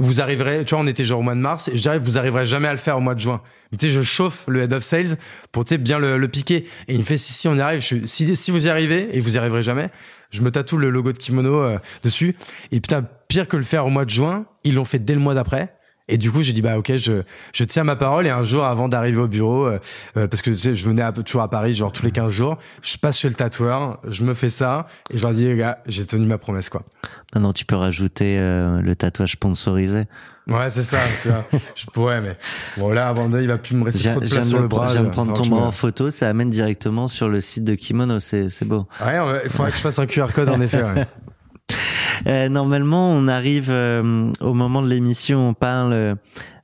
[SPEAKER 2] Vous arriverez, tu vois, on était genre au mois de mars, et vous arriverez jamais à le faire au mois de juin. Tu sais, je chauffe le head of sales pour, tu sais, bien le, le piquer. Et il me fait, si, si, on y arrive. Je, si, si vous y arrivez, et vous y arriverez jamais, je me tatoue le logo de kimono euh, dessus. Et putain, pire que le faire au mois de juin, ils l'ont fait dès le mois d'après. Et du coup, j'ai dit bah ok, je, je tiens ma parole. Et un jour, avant d'arriver au bureau, euh, euh, parce que tu sais, je venais peu toujours à Paris, genre tous les 15 jours, je passe chez le tatoueur, je me fais ça, et je leur dis les gars, j'ai tenu ma promesse quoi.
[SPEAKER 1] Maintenant, tu peux rajouter euh, le tatouage sponsorisé.
[SPEAKER 2] Ouais, c'est ça. Tu vois, je pourrais, mais bon là, avant il va plus me rester trop de place sur le bras.
[SPEAKER 1] j'aime
[SPEAKER 2] là.
[SPEAKER 1] prendre ton bras en photo, ça amène directement sur le site de Kimono, c'est c'est beau.
[SPEAKER 2] Ouais, il faudrait que je fasse un QR code en effet. Ouais.
[SPEAKER 1] Euh, normalement, on arrive euh, au moment de l'émission, on parle euh,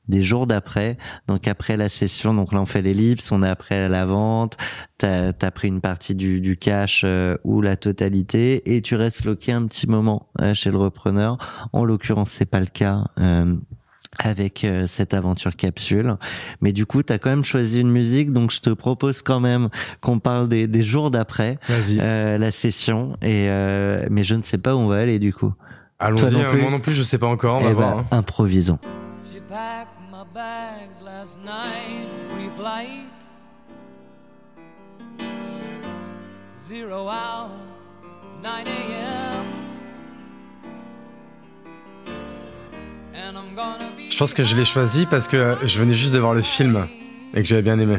[SPEAKER 1] des jours d'après. Donc après la session, donc là on fait l'ellipse, on est après la vente. T'as as pris une partie du, cash euh, ou la totalité et tu restes loqué un petit moment chez le repreneur. En l'occurrence, c'est pas le cas. Avec euh, cette aventure capsule. Mais du coup, tu as quand même choisi une musique, donc je te propose quand même qu'on parle des, des jours d'après euh, la session. Et euh, mais je ne sais pas où on va aller du coup. toi
[SPEAKER 2] Allons-y.
[SPEAKER 1] non
[SPEAKER 2] hein,
[SPEAKER 1] plus
[SPEAKER 2] Moi non plus, je sais pas encore. On va
[SPEAKER 1] Eh
[SPEAKER 2] voir.
[SPEAKER 1] ben,
[SPEAKER 2] hein.
[SPEAKER 1] improvisons.
[SPEAKER 5] She packed my bags last night, pre-flight. Zero hour, 9 a.m.
[SPEAKER 2] Je pense que je l'ai choisi parce que je venais juste de voir le film et que j'avais bien aimé.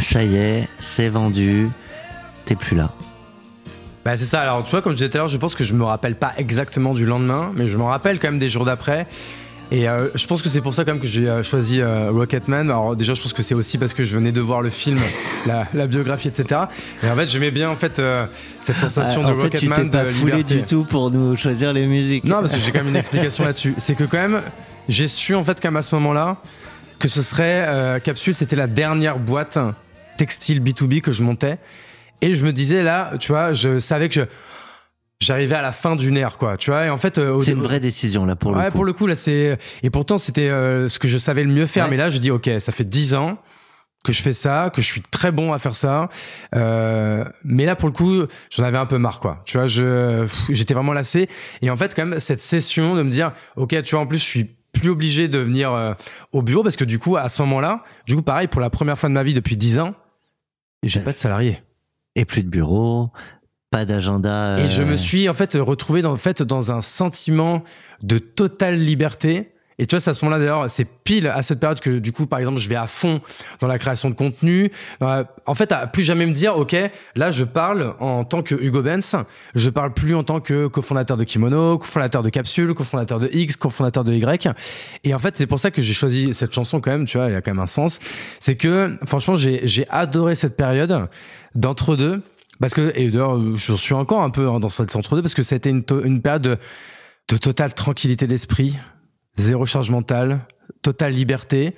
[SPEAKER 1] Ça y est, c'est vendu. T'es plus là.
[SPEAKER 2] Bah c'est ça, alors tu vois, comme je disais tout à l'heure, je pense que je me rappelle pas exactement du lendemain, mais je me rappelle quand même des jours d'après. Et euh, je pense que c'est pour ça quand même que j'ai euh, choisi euh, Rocketman. Alors déjà, je pense que c'est aussi parce que je venais de voir le film, la, la biographie, etc. Et en fait, j'aimais bien en fait euh, cette sensation
[SPEAKER 1] Ah,
[SPEAKER 2] de
[SPEAKER 1] en fait, tu
[SPEAKER 2] Rocketman
[SPEAKER 1] t'es pas foulé du tout pour nous choisir les musiques.
[SPEAKER 2] Non, parce que j'ai quand même une explication là-dessus. C'est que quand même, j'ai su en fait quand même à ce moment-là que ce serait Capsule, c'était la dernière boîte textile B2B que je montais. Et je me disais là, tu vois, je savais que je- j'arrivais à la fin d'une ère, quoi. Tu vois, et en fait, euh,
[SPEAKER 1] C'est une vraie décision là pour le
[SPEAKER 2] ouais,
[SPEAKER 1] coup.
[SPEAKER 2] pour le coup, là, c'est. Et pourtant, c'était euh, ce que je savais le mieux faire.
[SPEAKER 1] Ouais.
[SPEAKER 2] Mais là, je dis, ok, ça fait 10 ans que je fais ça, que je suis très bon à faire ça. Euh, mais là, pour le coup, j'en avais un peu marre, quoi. Tu vois, je, j'étais vraiment lassé. Et en fait, quand même, cette session de me dire, ok, tu vois, en plus, je suis plus obligé de venir euh, au bureau parce que du coup, à ce moment-là, du coup, pareil, pour la première fois de ma vie depuis 10 ans, j'ai pas de salarié.
[SPEAKER 1] Et plus de bureau, pas d'agenda.
[SPEAKER 2] Et je
[SPEAKER 1] euh,
[SPEAKER 2] me suis en fait retrouvé dans, en fait, dans un sentiment de totale liberté. Et tu vois, c'est à ce moment-là d'ailleurs, c'est pile à cette période que du coup, par exemple, je vais à fond dans la création de contenu. Euh, en fait, à plus jamais me dire, ok, là, je parle en tant que Hugo Benz. Je parle plus en tant que cofondateur de Kimono, cofondateur de Capsule, cofondateur de X, cofondateur de Y. Et en fait, c'est pour ça que j'ai choisi cette chanson quand même. Tu vois, il y a quand même un sens. C'est que franchement, j'ai adoré cette période d'entre deux. Parce que, et d'ailleurs, je suis encore un peu hein, dans cette entre-deux, parce que c'était une, période de, de totale tranquillité d'esprit, zéro charge mentale, totale liberté.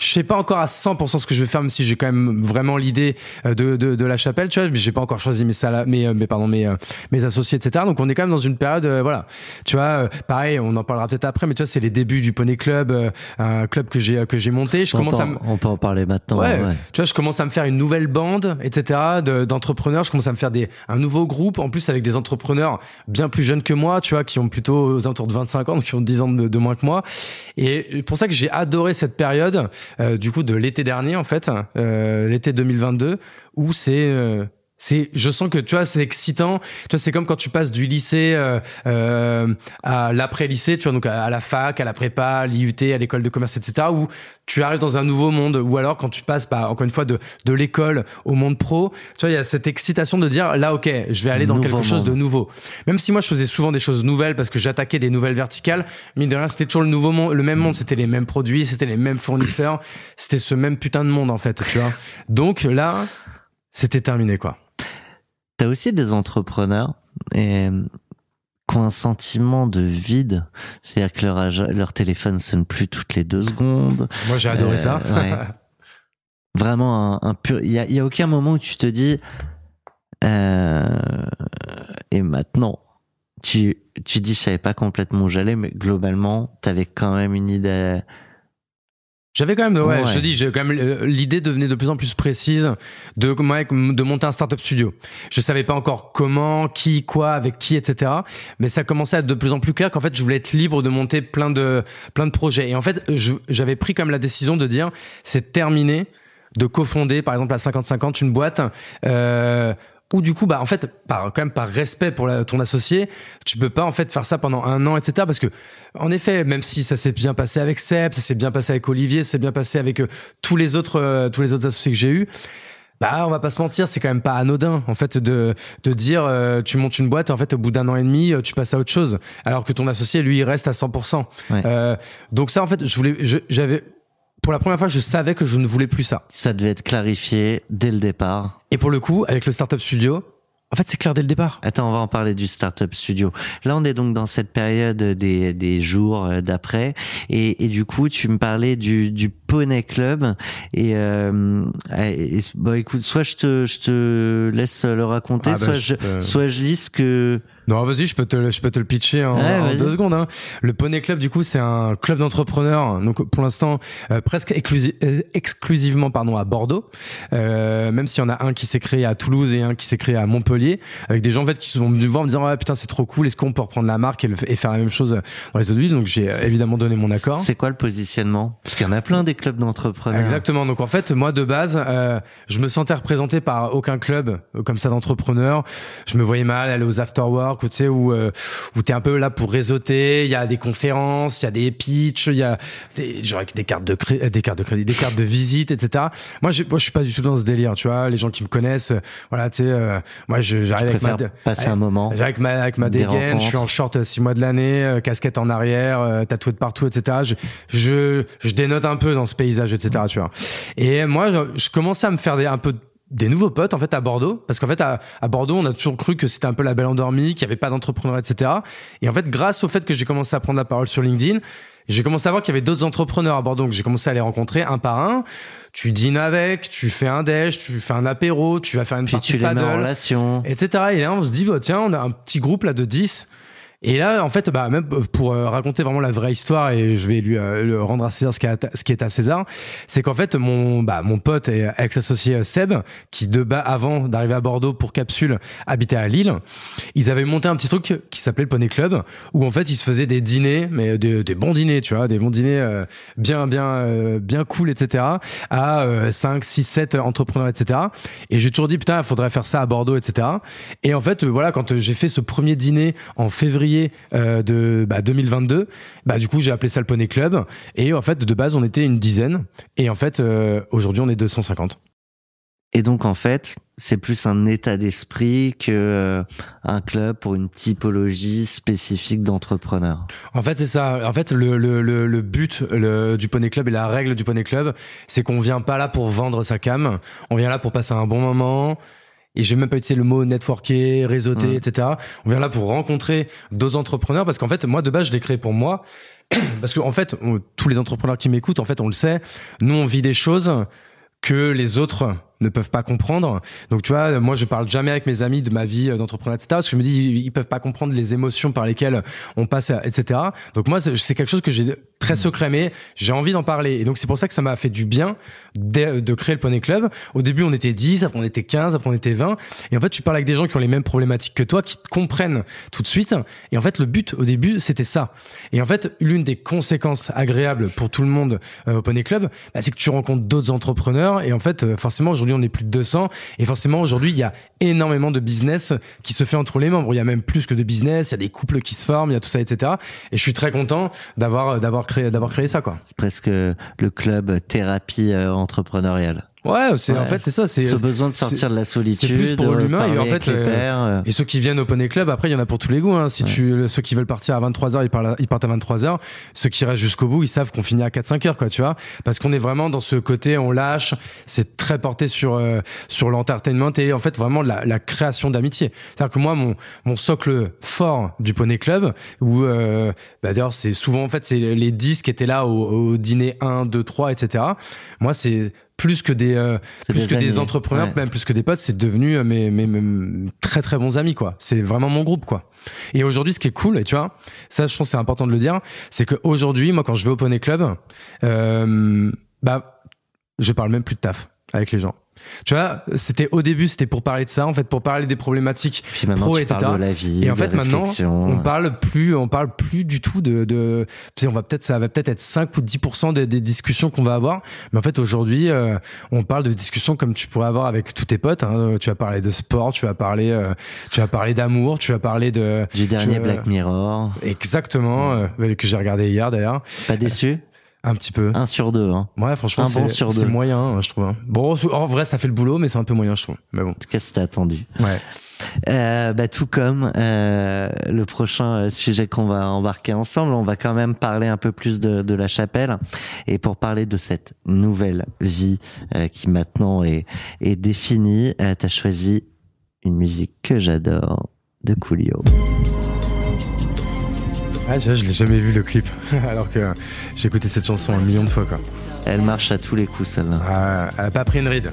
[SPEAKER 2] Je sais pas encore à 100% ce que je vais faire, même si j'ai quand même vraiment l'idée euh, de, de, de la chapelle, tu vois, mais j'ai pas encore choisi mes sala- mes, euh, mes, pardon, mes, euh, mes associés, etc. Donc on est quand même dans une période, euh, voilà, tu vois, euh, pareil, on en parlera peut-être après, mais tu vois, c'est les débuts du Poney Club, euh, un club que j'ai que j'ai monté. Je
[SPEAKER 1] on,
[SPEAKER 2] commence
[SPEAKER 1] peut,
[SPEAKER 2] à
[SPEAKER 1] on peut en parler maintenant.
[SPEAKER 2] Ouais,
[SPEAKER 1] ouais.
[SPEAKER 2] tu vois, je commence à me faire une nouvelle bande, etc. de- d'entrepreneurs. Je commence à me faire des un nouveau groupe, en plus avec des entrepreneurs bien plus jeunes que moi, tu vois, qui ont plutôt aux alentours de 25 ans, donc qui ont 10 ans de, de moins que moi. Et pour ça que j'ai adoré cette période, du coup, de l'été dernier, en fait, euh, l'été 2022, où c'est euh, c'est, je sens que tu vois, c'est excitant. Tu vois, c'est comme quand tu passes du lycée euh, euh, à l'après-lycée, tu vois, donc à, à la fac, à la prépa, à l'IUT, à l'école de commerce, etc. Où tu arrives dans un nouveau monde. Ou alors quand tu passes, bah, encore une fois, de de l'école au monde pro, tu vois, il y a cette excitation de dire là, ok, je vais aller dans
[SPEAKER 1] Nouveau
[SPEAKER 2] quelque chose de nouveau. Même si moi, je faisais souvent des choses nouvelles parce que j'attaquais des nouvelles verticales, mine de rien, c'était toujours le nouveau monde, le même monde. C'était les mêmes produits, c'était les mêmes fournisseurs, c'était ce même putain de monde en fait, tu vois. Donc là, c'était terminé quoi.
[SPEAKER 1] T'as aussi des entrepreneurs et, euh, qui ont un sentiment de vide, c'est-à-dire que leur, téléphone sonne plus toutes les deux secondes.
[SPEAKER 2] Moi, j'ai adoré
[SPEAKER 1] Euh,
[SPEAKER 2] ça.
[SPEAKER 1] ouais. Vraiment un, un pur. Il y a, y a aucun moment où tu te dis. euh, et maintenant, tu tu dis je savais pas complètement où j'allais, mais globalement, t'avais quand même une idée.
[SPEAKER 2] J'avais quand même, ouais,
[SPEAKER 1] Ouais.
[SPEAKER 2] je te dis, j'ai quand même euh, l'idée devenait de plus en plus précise de de monter un startup studio. Je savais pas encore comment, qui, quoi, avec qui, etc. Mais ça commençait à être de plus en plus clair qu'en fait, je voulais être libre de monter plein de plein de projets. Et en fait, j'avais pris comme la décision de dire, c'est terminé de cofonder, par exemple, à 50-50 une boîte. Euh, ou du coup, bah en fait, par quand même par respect pour la- ton associé, tu peux pas en fait faire ça pendant un an, etc. Parce que en effet, même si ça s'est bien passé avec Seb, ça s'est bien passé avec Olivier, ça s'est bien passé avec euh, tous les autres euh, tous les autres associés que j'ai eu. Bah, on va pas se mentir, c'est quand même pas anodin en fait de de dire euh, tu montes une boîte en fait au bout d'un an et demi euh, tu passes à autre chose alors que ton associé lui il reste à 100%.
[SPEAKER 1] Ouais.
[SPEAKER 2] Euh, donc ça en fait je voulais je- j'avais pour la première fois je savais que je ne voulais plus ça.
[SPEAKER 1] Ça devait être clarifié dès le départ.
[SPEAKER 2] Et pour le coup avec le startup studio, en fait c'est clair dès le départ.
[SPEAKER 1] Attends, on va en parler du Startup Studio. Là, on est donc dans cette période des, des jours euh, d'après. Et, et du coup, tu me parlais du, du Poney Club. Et, euh, et- bon, écoute, soit je te, je te laisse le raconter,
[SPEAKER 2] Ah bah,
[SPEAKER 1] soit,
[SPEAKER 2] je
[SPEAKER 1] je, soit je lis ce que...
[SPEAKER 2] Non, vas-y, je peux te, le- je peux te le pitcher en,
[SPEAKER 1] Ouais,
[SPEAKER 2] en
[SPEAKER 1] vas-y.
[SPEAKER 2] deux secondes. Hein. Le Poney Club, du coup, c'est un club d'entrepreneurs. Donc, pour l'instant, euh, presque euh, exclusivement, pardon, à Bordeaux. Euh, même s'il y en a un qui s'est créé à Toulouse et un qui s'est créé à Montpellier, avec des gens en fait qui sont venus me voir en me disant ouais putain c'est trop cool. Est-ce qu'on peut reprendre la marque et, le- et faire la même chose dans les autres villes? Donc, j'ai euh, évidemment donné mon accord.
[SPEAKER 1] C'est quoi le positionnement? Parce qu'il y en a plein des clubs d'entrepreneurs.
[SPEAKER 2] Exactement. Donc en fait, moi de base, euh, je me sentais représenté par aucun club euh, comme ça d'entrepreneurs. Je me voyais mal aller aux afterwork, où tu sais où euh, où t'es un peu là pour réseauter. Il y a des conférences, il y a des pitchs, il y a des, genre avec des cartes de crédit, des cartes de crédit, des cartes de visite, etc. Moi, j'ai- moi, je suis pas du tout dans ce délire. Tu vois, les gens qui me connaissent, voilà, tu sais, euh, moi, je-
[SPEAKER 1] Je
[SPEAKER 2] j'arrive avec ma
[SPEAKER 1] passer un moment.
[SPEAKER 2] avec ma, avec ma dégaine, je suis en short six mois de l'année, euh, casquette en arrière, euh, tatoué de partout, etc. Je, je, je dénote un peu dans ce paysage, etc. Tu vois. Et moi, je, je commençais à me faire des, un peu des nouveaux potes en fait à Bordeaux parce qu'en fait à, à Bordeaux on a toujours cru que c'était un peu la belle endormie qu'il y avait pas d'entrepreneurs etc et en fait grâce au fait que j'ai commencé à prendre la parole sur LinkedIn j'ai commencé à voir qu'il y avait d'autres entrepreneurs à Bordeaux donc j'ai commencé à les rencontrer un par un tu dînes avec tu fais un déj tu fais un apéro tu vas faire une
[SPEAKER 1] Puis
[SPEAKER 2] partie
[SPEAKER 1] tu les mets en
[SPEAKER 2] paddle
[SPEAKER 1] relation.
[SPEAKER 2] etc. Et là, on se dit, bah, tiens, on a un petit groupe là de 10. Et là, en fait, bah, même pour euh, raconter vraiment la vraie histoire, et je vais lui euh, rendre à César ce qui est à, César, c'est qu'en fait, mon, bah, mon pote et ex-associé euh, Seb, qui de bas, avant d'arriver à Bordeaux pour Capsule, habitait à Lille, ils avaient monté un petit truc qui s'appelait le Poney Club, où en fait, ils se faisaient des dîners, mais des, bons dîners, tu vois, des bons dîners bien, bien, bien cool, etc., à euh, 5, 6, 7 entrepreneurs, etc. Et j'ai toujours dit, putain, il faudrait faire ça à Bordeaux, etc. Et en fait, voilà, quand j'ai fait ce premier dîner en février euh, de bah, 2022, bah du coup, j'ai appelé ça le Poney Club. Et en fait, de base, on était une dizaine. Et en fait, euh, aujourd'hui, on est 250.
[SPEAKER 1] Et donc en fait, c'est plus un état d'esprit que euh, un club pour une typologie spécifique d'entrepreneurs.
[SPEAKER 2] En fait, c'est ça. En fait, le, le, le, le but du Poney Club et la règle du Poney Club, c'est qu'on vient pas là pour vendre sa cam. On vient là pour passer un bon moment et j'ai même pas utilisé le mot networker, réseauter,
[SPEAKER 1] Mm.
[SPEAKER 2] etc. On vient là pour rencontrer d'autres entrepreneurs parce qu'en fait, moi de base, je l'ai créé pour moi. Parce que en fait, on- tous les entrepreneurs qui m'écoutent, en fait, on le sait, nous on vit des choses que les autres ne peuvent pas comprendre. Donc tu vois, moi je parle jamais avec mes amis de ma vie euh, d'entrepreneur, etc. Parce que je me dis, ils, peuvent pas comprendre les émotions par lesquelles on passe, etc. Donc moi c'est quelque chose que j'ai très secret, mais j'ai envie d'en parler. Et donc c'est pour ça que ça m'a fait du bien de, de créer le Poney Club. Au début on était 10, après on était 15, après on était 20. Et en fait tu parles avec des gens qui ont les mêmes problématiques que toi, qui te comprennent tout de suite. Et en fait le but au début c'était ça. Et en fait l'une des conséquences agréables pour tout le monde euh, au Poney Club, bah, c'est que tu rencontres d'autres entrepreneurs. Et en fait euh, forcément aujourd'hui on est plus de 200. Et forcément aujourd'hui il y a énormément de business qui se fait entre les membres. Il y a même plus que de business, il y a des couples qui se forment, il y a tout ça, etc. Et je suis très content d'avoir d'avoir créé d'avoir créé ça quoi.
[SPEAKER 1] Presque le club thérapie euh, entrepreneuriale.
[SPEAKER 2] Ouais, c'est en fait c'est ça, c'est
[SPEAKER 1] Ce besoin de sortir de la solitude.
[SPEAKER 2] plus pour
[SPEAKER 1] de
[SPEAKER 2] l'humain, et en fait,
[SPEAKER 1] les
[SPEAKER 2] euh,
[SPEAKER 1] euh,
[SPEAKER 2] Et ceux qui viennent au Poney Club, après, il y en a pour tous les goûts. Hein. Si
[SPEAKER 1] Ouais.
[SPEAKER 2] tu, ceux qui veulent partir à 23h, ils, parlent- ils partent à 23h. Ceux qui restent jusqu'au bout, ils savent qu'on finit à 4-5 heures, quoi, tu vois. Parce qu'on est vraiment dans ce côté, on lâche. C'est très porté sur, euh, sur l'entertainment et en fait, vraiment la, la création d'amitié. C'est-à-dire que moi, mon, mon socle fort du Poney Club, où, euh, bah, d'ailleurs, c'est souvent, en fait, c'est les 10 qui étaient là au, au dîner 1, 2, 3, etc. Moi, c'est plus que des, euh, plus
[SPEAKER 1] des
[SPEAKER 2] que des entrepreneurs,
[SPEAKER 1] Ouais.
[SPEAKER 2] même plus que des potes, c'est devenu euh, mes, mes, mes très très bons amis quoi. C'est vraiment mon groupe quoi. Et aujourd'hui, ce qui est cool, et tu vois, ça je pense que c'est important de le dire, c'est qu'aujourd'hui, moi quand je vais au Poney Club, euh, bah je parle même plus de taf avec les gens. Tu vois, c'était au début, c'était pour parler de ça, en fait, pour parler des problématiques
[SPEAKER 1] Puis
[SPEAKER 2] pro,
[SPEAKER 1] tu
[SPEAKER 2] etc.
[SPEAKER 1] parles de la vie.
[SPEAKER 2] Et en fait, maintenant, on parle plus, on parle plus du tout de, de tu sais, on va peut-être, ça va peut-être être 5 ou 10% des, des discussions qu'on va avoir. Mais en fait, aujourd'hui, euh, on parle de discussions comme tu pourrais avoir avec tous tes potes. hein. Tu vas parler de sport, tu vas parler, euh, tu vas parler d'amour, tu vas parler de,
[SPEAKER 1] Du dernier Black Mirror.
[SPEAKER 2] exactement, euh, que j'ai regardé hier d'ailleurs.
[SPEAKER 1] Pas déçu?
[SPEAKER 2] Un petit peu.
[SPEAKER 1] Un sur deux. Hein.
[SPEAKER 2] Ouais, franchement,
[SPEAKER 1] Un bon
[SPEAKER 2] c'est
[SPEAKER 1] sur
[SPEAKER 2] c'est moyen, hein, je trouve. hein. Bon, en vrai, ça fait le boulot, mais c'est un peu moyen, je trouve. Mais bon.
[SPEAKER 1] En tout cas, c'était attendu?
[SPEAKER 2] Ouais.
[SPEAKER 1] Euh, bah, tout comme euh, le prochain euh, sujet qu'on va embarquer ensemble, on va quand même parler un peu plus de, de la chapelle. Et pour parler de cette nouvelle vie euh, qui maintenant est, est définie, euh, t'as choisi une musique que j'adore de Coolio.
[SPEAKER 2] Ah, je, je l'ai jamais vu le clip, alors que j'ai écouté cette chanson un million de fois, quoi.
[SPEAKER 1] Elle marche à tous les coups, celle-là.
[SPEAKER 2] Ah, elle a pas pris une ride.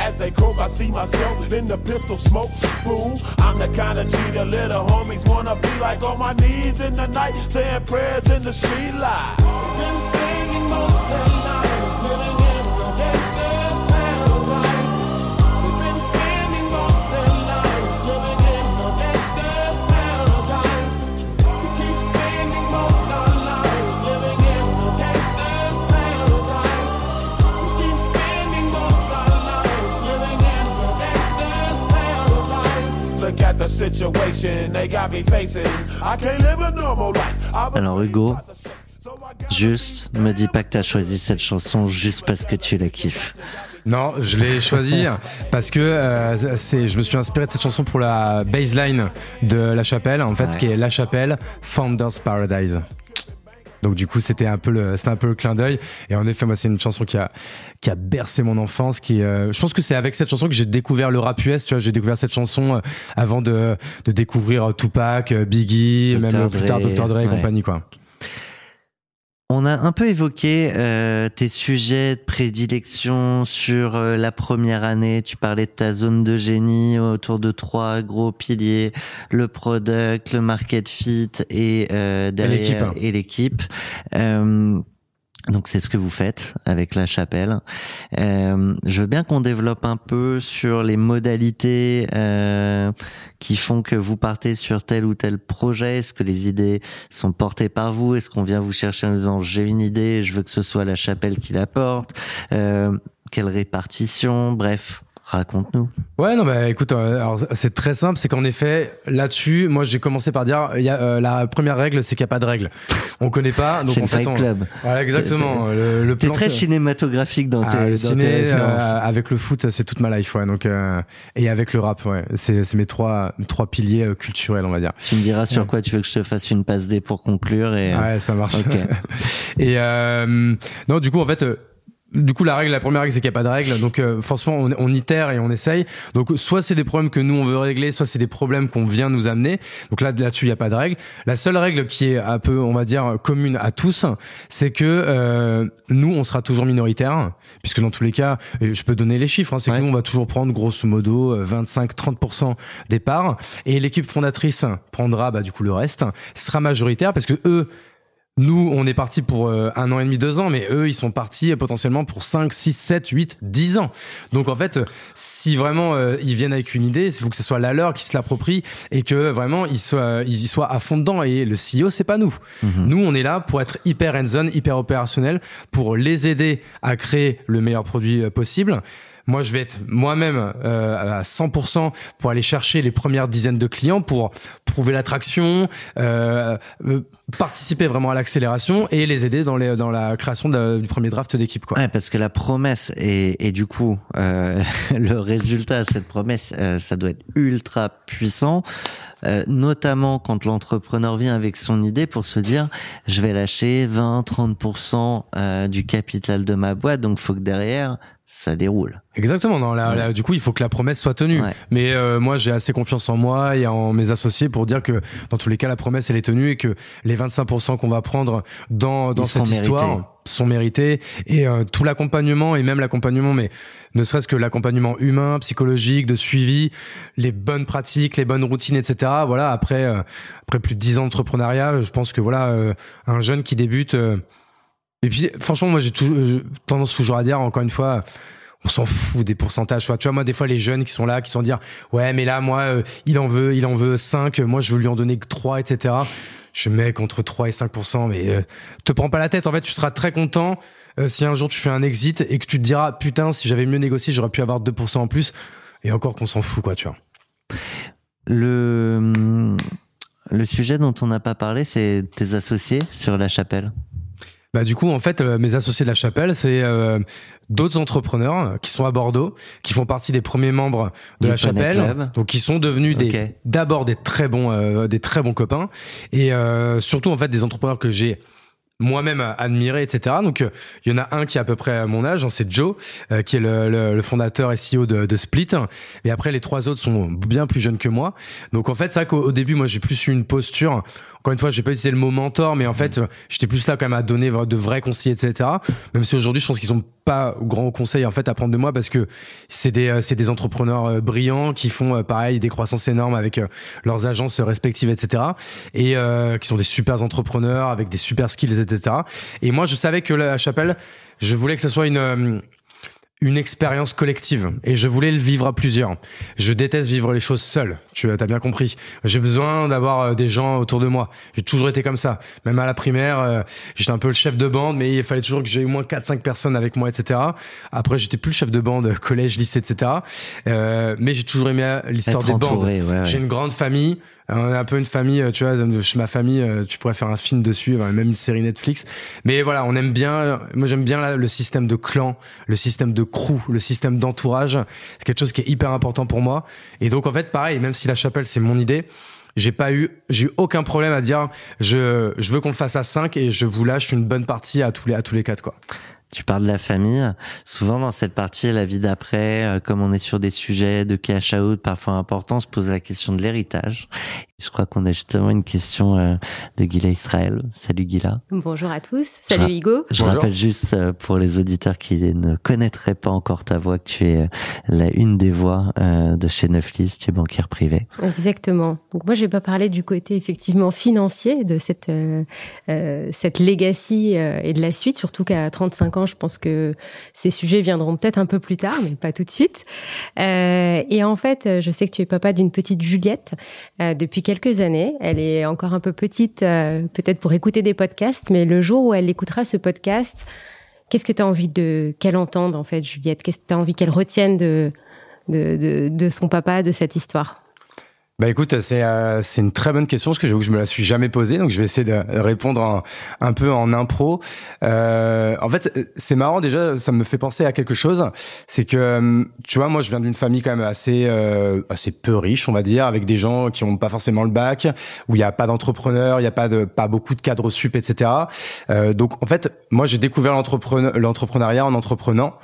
[SPEAKER 6] As they croak, I see myself in the pistol smoke. Fool, I'm the kind of G the little homies wanna be like on my knees in the night, saying prayers in the street light.
[SPEAKER 1] Alors, Hugo, Juste, me dis pas que t'as choisi cette chanson juste parce que tu la kiffes.
[SPEAKER 2] Non, je l'ai choisi parce que euh, c'est, je me suis inspiré de cette chanson pour la baseline de La Chapelle, en fait,
[SPEAKER 1] Ouais.
[SPEAKER 2] ce qui est La Chapelle, Founder's Paradise. Donc du coup, c'était un peu le, c'était un peu le clin d'œil. Et en effet, moi, c'est une chanson qui a, qui a bercé mon enfance. Qui, euh, je pense que c'est avec cette chanson que j'ai découvert le rap US. Tu vois, j'ai découvert cette chanson euh, avant de, de découvrir euh, Tupac, Biggie,
[SPEAKER 1] Dr.
[SPEAKER 2] même plus tard Dr. Dre et
[SPEAKER 1] ouais.
[SPEAKER 2] compagnie, quoi.
[SPEAKER 1] On a un peu évoqué euh, tes sujets de prédilection sur euh, la première année. Tu parlais de ta zone de génie autour de trois gros piliers le product, le market fit et euh, derrière-
[SPEAKER 2] l'équipe.
[SPEAKER 1] Et l'équipe. Donc c'est ce que vous faites avec la chapelle. Euh, je veux bien qu'on développe un peu sur les modalités euh, qui font que vous partez sur tel ou tel projet. Est-ce que les idées sont portées par vous? Est-ce qu'on vient vous chercher en disant j'ai une idée, je veux que ce soit la chapelle qui la porte? Euh, Quelle répartition? Bref, Raconte-nous.
[SPEAKER 2] Ouais, non, bah écoute, euh, alors c'est très simple, c'est qu'en effet, là-dessus, moi j'ai commencé par dire, il y a, euh, la première règle, c'est qu'il n'y a pas de règle. On connaît pas, donc en
[SPEAKER 1] le
[SPEAKER 2] fait, on-
[SPEAKER 1] Club.
[SPEAKER 2] Voilà, exactement. Le, le
[SPEAKER 1] T'es
[SPEAKER 2] plan,
[SPEAKER 1] très
[SPEAKER 2] c'est-
[SPEAKER 1] cinématographique dans tes,
[SPEAKER 2] Ah, le
[SPEAKER 1] dans
[SPEAKER 2] ciné,
[SPEAKER 1] tes références.
[SPEAKER 2] euh, avec le foot, c'est toute ma life, ouais. Donc, euh, et avec le rap, ouais. C'est, c'est mes trois, mes trois piliers euh, culturels, on va dire.
[SPEAKER 1] Tu me diras sur
[SPEAKER 2] Ouais.
[SPEAKER 1] quoi tu veux que je te fasse une passe D pour conclure et
[SPEAKER 2] Ouais, ça marche.
[SPEAKER 1] Ok.
[SPEAKER 2] et euh, non, du coup, en fait. Euh, du coup, la règle, la première règle, c'est qu'il n'y a pas de règle. Donc, euh, forcément, on, on itère et on essaye. Donc, soit c'est des problèmes que nous on veut régler, soit c'est des problèmes qu'on vient nous amener. Donc là, là-dessus, il n'y a pas de règle. La seule règle qui est un peu, on va dire, commune à tous, c'est que euh, nous, on sera toujours minoritaire, puisque dans tous les cas, je peux donner les chiffres, hein, c'est
[SPEAKER 1] Ouais.
[SPEAKER 2] que nous, on va toujours prendre grosso modo euh, 25-30% des parts, et l'équipe fondatrice prendra bah, du coup le reste, sera majoritaire, parce que eux nous, on est parti pour euh, un an et demi, deux ans, mais eux, ils sont partis potentiellement pour 5, 6, 7, 8, 10 ans. Donc en fait, si vraiment euh, ils viennent avec une idée, il faut que ce soit la leur qui se l'approprie et que vraiment ils, soient, ils y soient à fond dedans. Et le CEO, c'est pas nous.
[SPEAKER 1] Mhm.
[SPEAKER 2] Nous, on est là pour être hyper hands-on, hyper opérationnel, pour les aider à créer le meilleur produit euh, possible. Moi, je vais être moi-même euh, à 100% pour aller chercher les premières dizaines de clients, pour prouver l'attraction, euh, euh, participer vraiment à l'accélération et les aider dans, les, dans la création du premier draft d'équipe. Quoi.
[SPEAKER 1] Ouais, parce que la promesse et, et du coup euh, le résultat de cette promesse, euh, ça doit être ultra puissant. euh, notamment quand l'entrepreneur vient avec son idée pour se dire je vais lâcher 20-30% euh, du capital de ma boîte donc faut que derrière ça déroule.
[SPEAKER 2] Exactement. Non, là,
[SPEAKER 1] Ouais.
[SPEAKER 2] là, du coup, il faut que la promesse soit tenue.
[SPEAKER 1] Ouais.
[SPEAKER 2] Mais euh, moi, j'ai assez confiance en moi et en mes associés pour dire que dans tous les cas, la promesse elle est tenue et que les 25% qu'on va prendre dans dans
[SPEAKER 1] Ils
[SPEAKER 2] cette histoire
[SPEAKER 1] mérités.
[SPEAKER 2] sont mérités et euh, tout l'accompagnement et même l'accompagnement, mais ne serait-ce que l'accompagnement humain, psychologique, de suivi, les bonnes pratiques, les bonnes routines, etc. Voilà. Après euh, après plus de 10 ans d'entrepreneuriat, je pense que voilà euh, un jeune qui débute. Euh, et puis, franchement, moi, j'ai j'ai tendance toujours à dire, encore une fois, on s'en fout des pourcentages. Tu vois, moi, des fois, les jeunes qui sont là, qui sont dire, ouais, mais là, moi, euh, il en veut, il en veut 5, moi, je veux lui en donner que 3, etc. Je mec entre 3 et 5%, mais euh, te prends pas la tête. En fait, tu seras très content euh, si un jour tu fais un exit et que tu te diras, putain, si j'avais mieux négocié, j'aurais pu avoir 2% en plus. Et encore qu'on s'en fout, quoi, tu vois.
[SPEAKER 1] Le le sujet dont on n'a pas parlé, c'est tes associés sur la chapelle.
[SPEAKER 2] Bah du coup en fait euh, mes associés de la chapelle c'est euh, d'autres entrepreneurs qui sont à Bordeaux qui font partie des premiers membres de
[SPEAKER 1] Du
[SPEAKER 2] la chapelle
[SPEAKER 1] Club.
[SPEAKER 2] donc qui sont devenus des d'abord des très bons euh, des très bons copains et euh, surtout en fait des entrepreneurs que j'ai moi-même admiré, etc. Donc, euh, il y en a un qui a à peu près à mon âge, hein, c'est Joe, euh, qui est le, le, le fondateur et CEO de, de Split. Et après, les trois autres sont bien plus jeunes que moi. Donc, en fait, c'est vrai qu'au au début, moi, j'ai plus eu une posture. Encore une fois, j'ai pas utilisé le mot mentor, mais en fait, euh, j'étais plus là quand même à donner de vrais conseils, etc. Même si aujourd'hui, je pense qu'ils sont pas grands conseils en fait à prendre de moi parce que c'est des euh, c'est des entrepreneurs euh, brillants qui font euh, pareil des croissances énormes avec leurs agences respectives, etc. Et euh, qui sont des super entrepreneurs avec des super skills, etc. Et moi, je savais que la chapelle, je voulais que ce soit une euh, une expérience collective et je voulais le vivre à plusieurs. Je déteste vivre les choses seul. Tu as bien compris. J'ai besoin d'avoir euh, des gens autour de moi. J'ai toujours été comme ça. Même à la primaire, euh, j'étais un peu le chef de bande, mais il fallait toujours que j'ai au moins 4-5 personnes avec moi, etc. Après, j'étais plus le chef de bande, collège, lycée, etc. Euh, mais j'ai toujours aimé euh, l'histoire des bandes.
[SPEAKER 1] entouré, ouais, ouais.
[SPEAKER 2] J'ai une grande famille. On est un peu une famille, euh, tu vois, chez ma famille, euh, tu pourrais faire un film dessus, euh, même une série Netflix. Mais voilà, on aime bien, moi j'aime bien le système de clan, le système de crew, le système d'entourage. C'est quelque chose qui est hyper important pour moi. Et donc en fait, pareil, même si la chapelle c'est mon idée, j'ai pas eu, j'ai eu aucun problème à dire, je, je veux qu'on le fasse à 5 et je vous lâche une bonne partie à tous les, à tous les quatre, quoi.
[SPEAKER 1] Tu parles de la famille. Souvent dans cette partie, la vie d'après, euh, comme on est sur des sujets de cash out parfois importants, se pose la question de l'héritage. Je crois qu'on a justement une question euh, de Gila Israël. Salut Gila.
[SPEAKER 7] Bonjour à tous. Salut Hugo.
[SPEAKER 1] Je
[SPEAKER 2] Bonjour.
[SPEAKER 1] rappelle juste euh, pour les auditeurs qui ne connaîtraient pas encore ta voix que tu es euh, la une des voix de chez Neuflis, tu es banquière privée.
[SPEAKER 7] Exactement. Donc moi, je vais pas parler du côté effectivement financier de cette cette legacy et de la suite, surtout qu'à 35 ans, je pense que ces sujets viendront peut-être un peu plus tard, mais pas tout de suite. Euh, et en fait, je sais que tu es papa d'une petite Juliette euh, depuis quelques années. Elle est encore un peu petite, euh, peut-être pour écouter des podcasts, mais le jour où elle écoutera ce podcast, qu'est-ce que tu as envie de qu'elle entende en fait, Juliette? Qu'est-ce que tu as envie qu'elle retienne de de, de, de son papa, de cette histoire?
[SPEAKER 2] Bah écoute, c'est euh, c'est une très bonne question parce que j'avoue que je me la suis jamais posée, donc je vais essayer de répondre un peu en impro. Euh, en fait, c'est marrant déjà, ça me fait penser à quelque chose, c'est que euh, tu vois, moi je viens d'une famille quand même assez euh, assez peu riche, on va dire, avec des gens qui ont pas forcément le bac, où il y a pas d'entrepreneurs, il y a pas de pas beaucoup de cadres sup, etc. Euh, donc en fait, moi j'ai découvert l'entrepreneur- l'entrepreneuriat en entreprenant,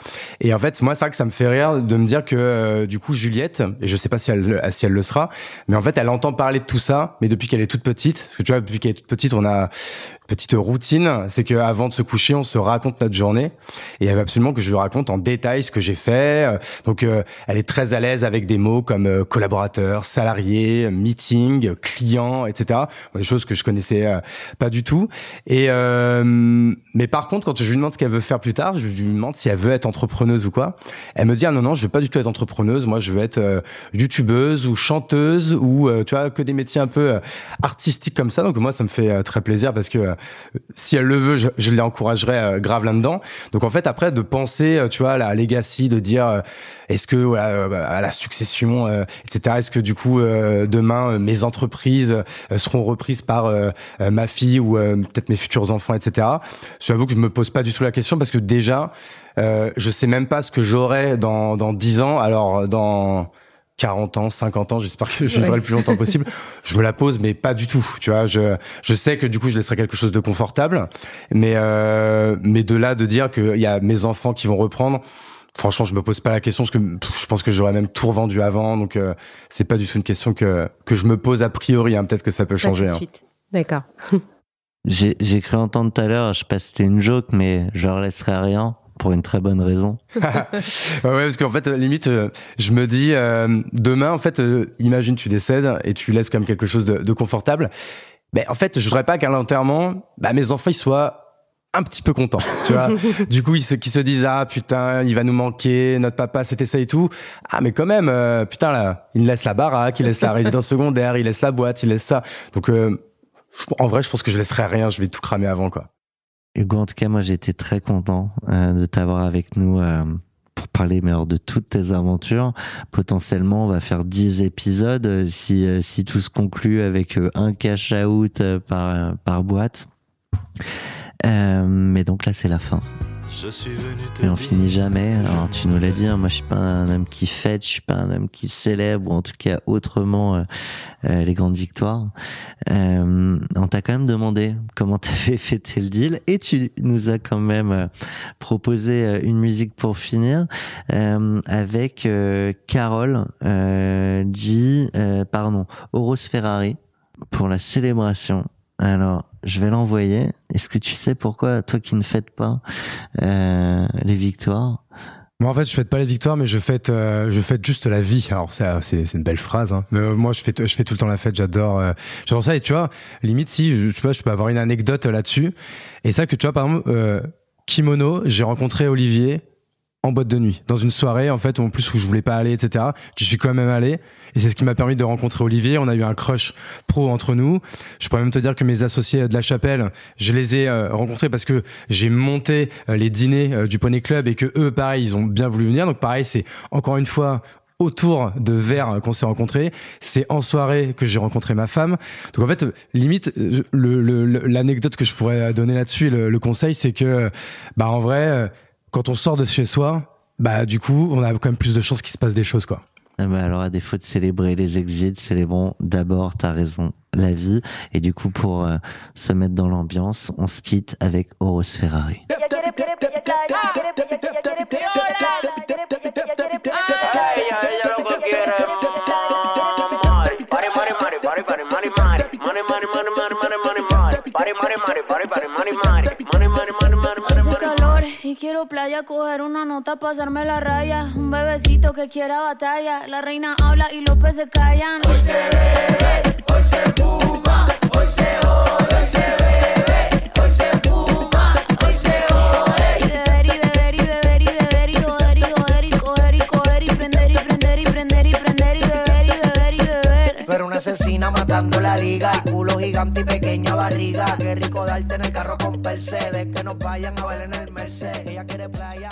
[SPEAKER 2] et en fait moi c'est vrai que ça me fait rire de me dire que euh, du coup Juliette, et je sais pas si elle si elle le sera, mais en fait, elle entend parler de tout ça, mais depuis qu'elle est toute petite, parce que tu vois, depuis qu'elle est toute petite, on a petite routine, c'est que avant de se coucher, on se raconte notre journée, et elle veut absolument que je lui raconte en détail ce que j'ai fait. Euh, Donc, euh, elle est très à l'aise avec des mots comme euh, collaborateur, salarié, meeting, client, etc. Des choses que je connaissais pas du tout. Et euh, mais par contre, quand je lui demande ce qu'elle veut faire plus tard, je lui demande si elle veut être entrepreneuse ou quoi. Elle me dit ah non non, je veux pas du tout être entrepreneuse. Moi, je veux être youtubeuse ou chanteuse ou tu vois que des métiers un peu artistiques comme ça. Donc moi, ça me fait très plaisir parce que si elle le veut, je, je l'encouragerais euh, grave là-dedans. Donc en fait, après de penser, euh, tu vois, à la legacy, de dire euh, est-ce que voilà, euh, à la succession, euh, etc. Est-ce que du coup euh, demain euh, mes entreprises euh, seront reprises par euh, euh, ma fille ou euh, peut-être mes futurs enfants, etc. J'avoue que je me pose pas du tout la question parce que déjà, euh, je sais même pas ce que j'aurai dans dans 10 ans. Alors dans 40 ans, 50 ans, j'espère que je vivrai
[SPEAKER 7] Ouais.
[SPEAKER 2] le plus longtemps possible. je me la pose, mais pas du tout. Tu vois, je, je sais que du coup, je laisserai quelque chose de confortable, mais euh, mais de là de dire qu'il y a mes enfants qui vont reprendre. Franchement, je me pose pas la question parce que pff, je pense que j'aurais même tout revendu avant, donc euh, c'est pas du tout une question que que je me pose a priori. hein. Peut-être que ça peut changer. hein.
[SPEAKER 7] D'accord.
[SPEAKER 1] J'ai j'ai cru entendre tout à l'heure, je sais pas si c'était une joke, mais je leur laisserai rien pour une très bonne raison.
[SPEAKER 2] ouais, ouais, parce qu'en fait, euh, limite, euh, je me dis, euh, demain, en fait, euh, imagine tu décèdes et tu laisses quand même quelque chose de, de confortable. Ben, en fait, je voudrais pas qu'à l'enterrement, bah, mes enfants, ils soient un petit peu contents, tu vois. du coup, ils se, qu'ils se disent, ah, putain, il va nous manquer, notre papa, c'était ça et tout. Ah, mais quand même, euh, putain, là, il laisse la baraque, il laisse la résidence secondaire, il laisse la boîte, il laisse ça. Donc, euh, en vrai, je pense que je laisserai rien, je vais tout cramer avant, quoi.
[SPEAKER 1] Hugo, en tout cas, moi, été très content euh, de t'avoir avec nous euh, pour parler mais de toutes tes aventures. Potentiellement, on va faire 10 épisodes euh, si, tout se conclut avec un cash-out euh, par, boîte. Mais donc là, c'est la fin. Et on finit jamais. Alors tu nous l'as dit, hein, moi je suis pas un homme qui fête, je suis pas un homme qui célèbre, ou en tout cas autrement euh, euh, les grandes victoires. Euh, on t'a quand même demandé comment t'avais fêté le deal, et tu nous as quand même proposé une musique pour finir avec Carole G, pardon, Horos Ferrari pour la célébration. Alors, je vais l'envoyer. Est-ce que tu sais pourquoi, toi qui ne fêtes pas euh, les victoires?
[SPEAKER 2] Moi, en fait, je fête pas les victoires, mais je fête, euh, je fête juste la vie. Alors, c'est, une belle phrase. Hein. Mais euh, moi, je fais, je fais tout le temps la fête. J'adore, euh, j'adore ça. Et tu vois, limite, si, je, vois, je peux avoir une anecdote là-dessus. Et ça, que tu vois, par exemple, euh, kimono, j'ai rencontré Olivier en boîte de nuit, dans une soirée, en fait, en plus où je voulais pas aller, etc. Je suis quand même allé. Et c'est ce qui m'a permis de rencontrer Olivier. On a eu un crush pro entre nous. Je pourrais même te dire que mes associés de la chapelle, je les ai euh, rencontrés parce que j'ai monté euh, les dîners euh, du Poney Club et que eux, pareil, ils ont bien voulu venir. Donc pareil, c'est encore une fois autour de verre qu'on s'est rencontrés. C'est en soirée que j'ai rencontré ma femme. Donc en fait, euh, limite, euh, l'anecdote que je pourrais donner là-dessus, le, le conseil, c'est que, bah en vrai, euh, quand on sort de chez soi, bah du coup, on a quand même plus de chances qu'il se passe des choses, quoi.
[SPEAKER 1] Ah bah alors à défaut de célébrer les exits, célébrons d'abord, t'as raison, la vie. Et du coup, pour euh, se mettre dans l'ambiance, on se quitte avec Horos Ferrari.
[SPEAKER 8] Y quiero playa, coger una nota, pasarme la raya. Un bebecito que quiera batalla. La reina habla y los peces callan. Hoy se bebe, hoy se fuma, hoy se jode, hoy se bebe,
[SPEAKER 9] asesina matando la liga. Culo gigante y pequeña barriga. Qué rico darte en el carro con Mercedes. Que nos vayan a ver en el Mercedes. Ella quiere playa.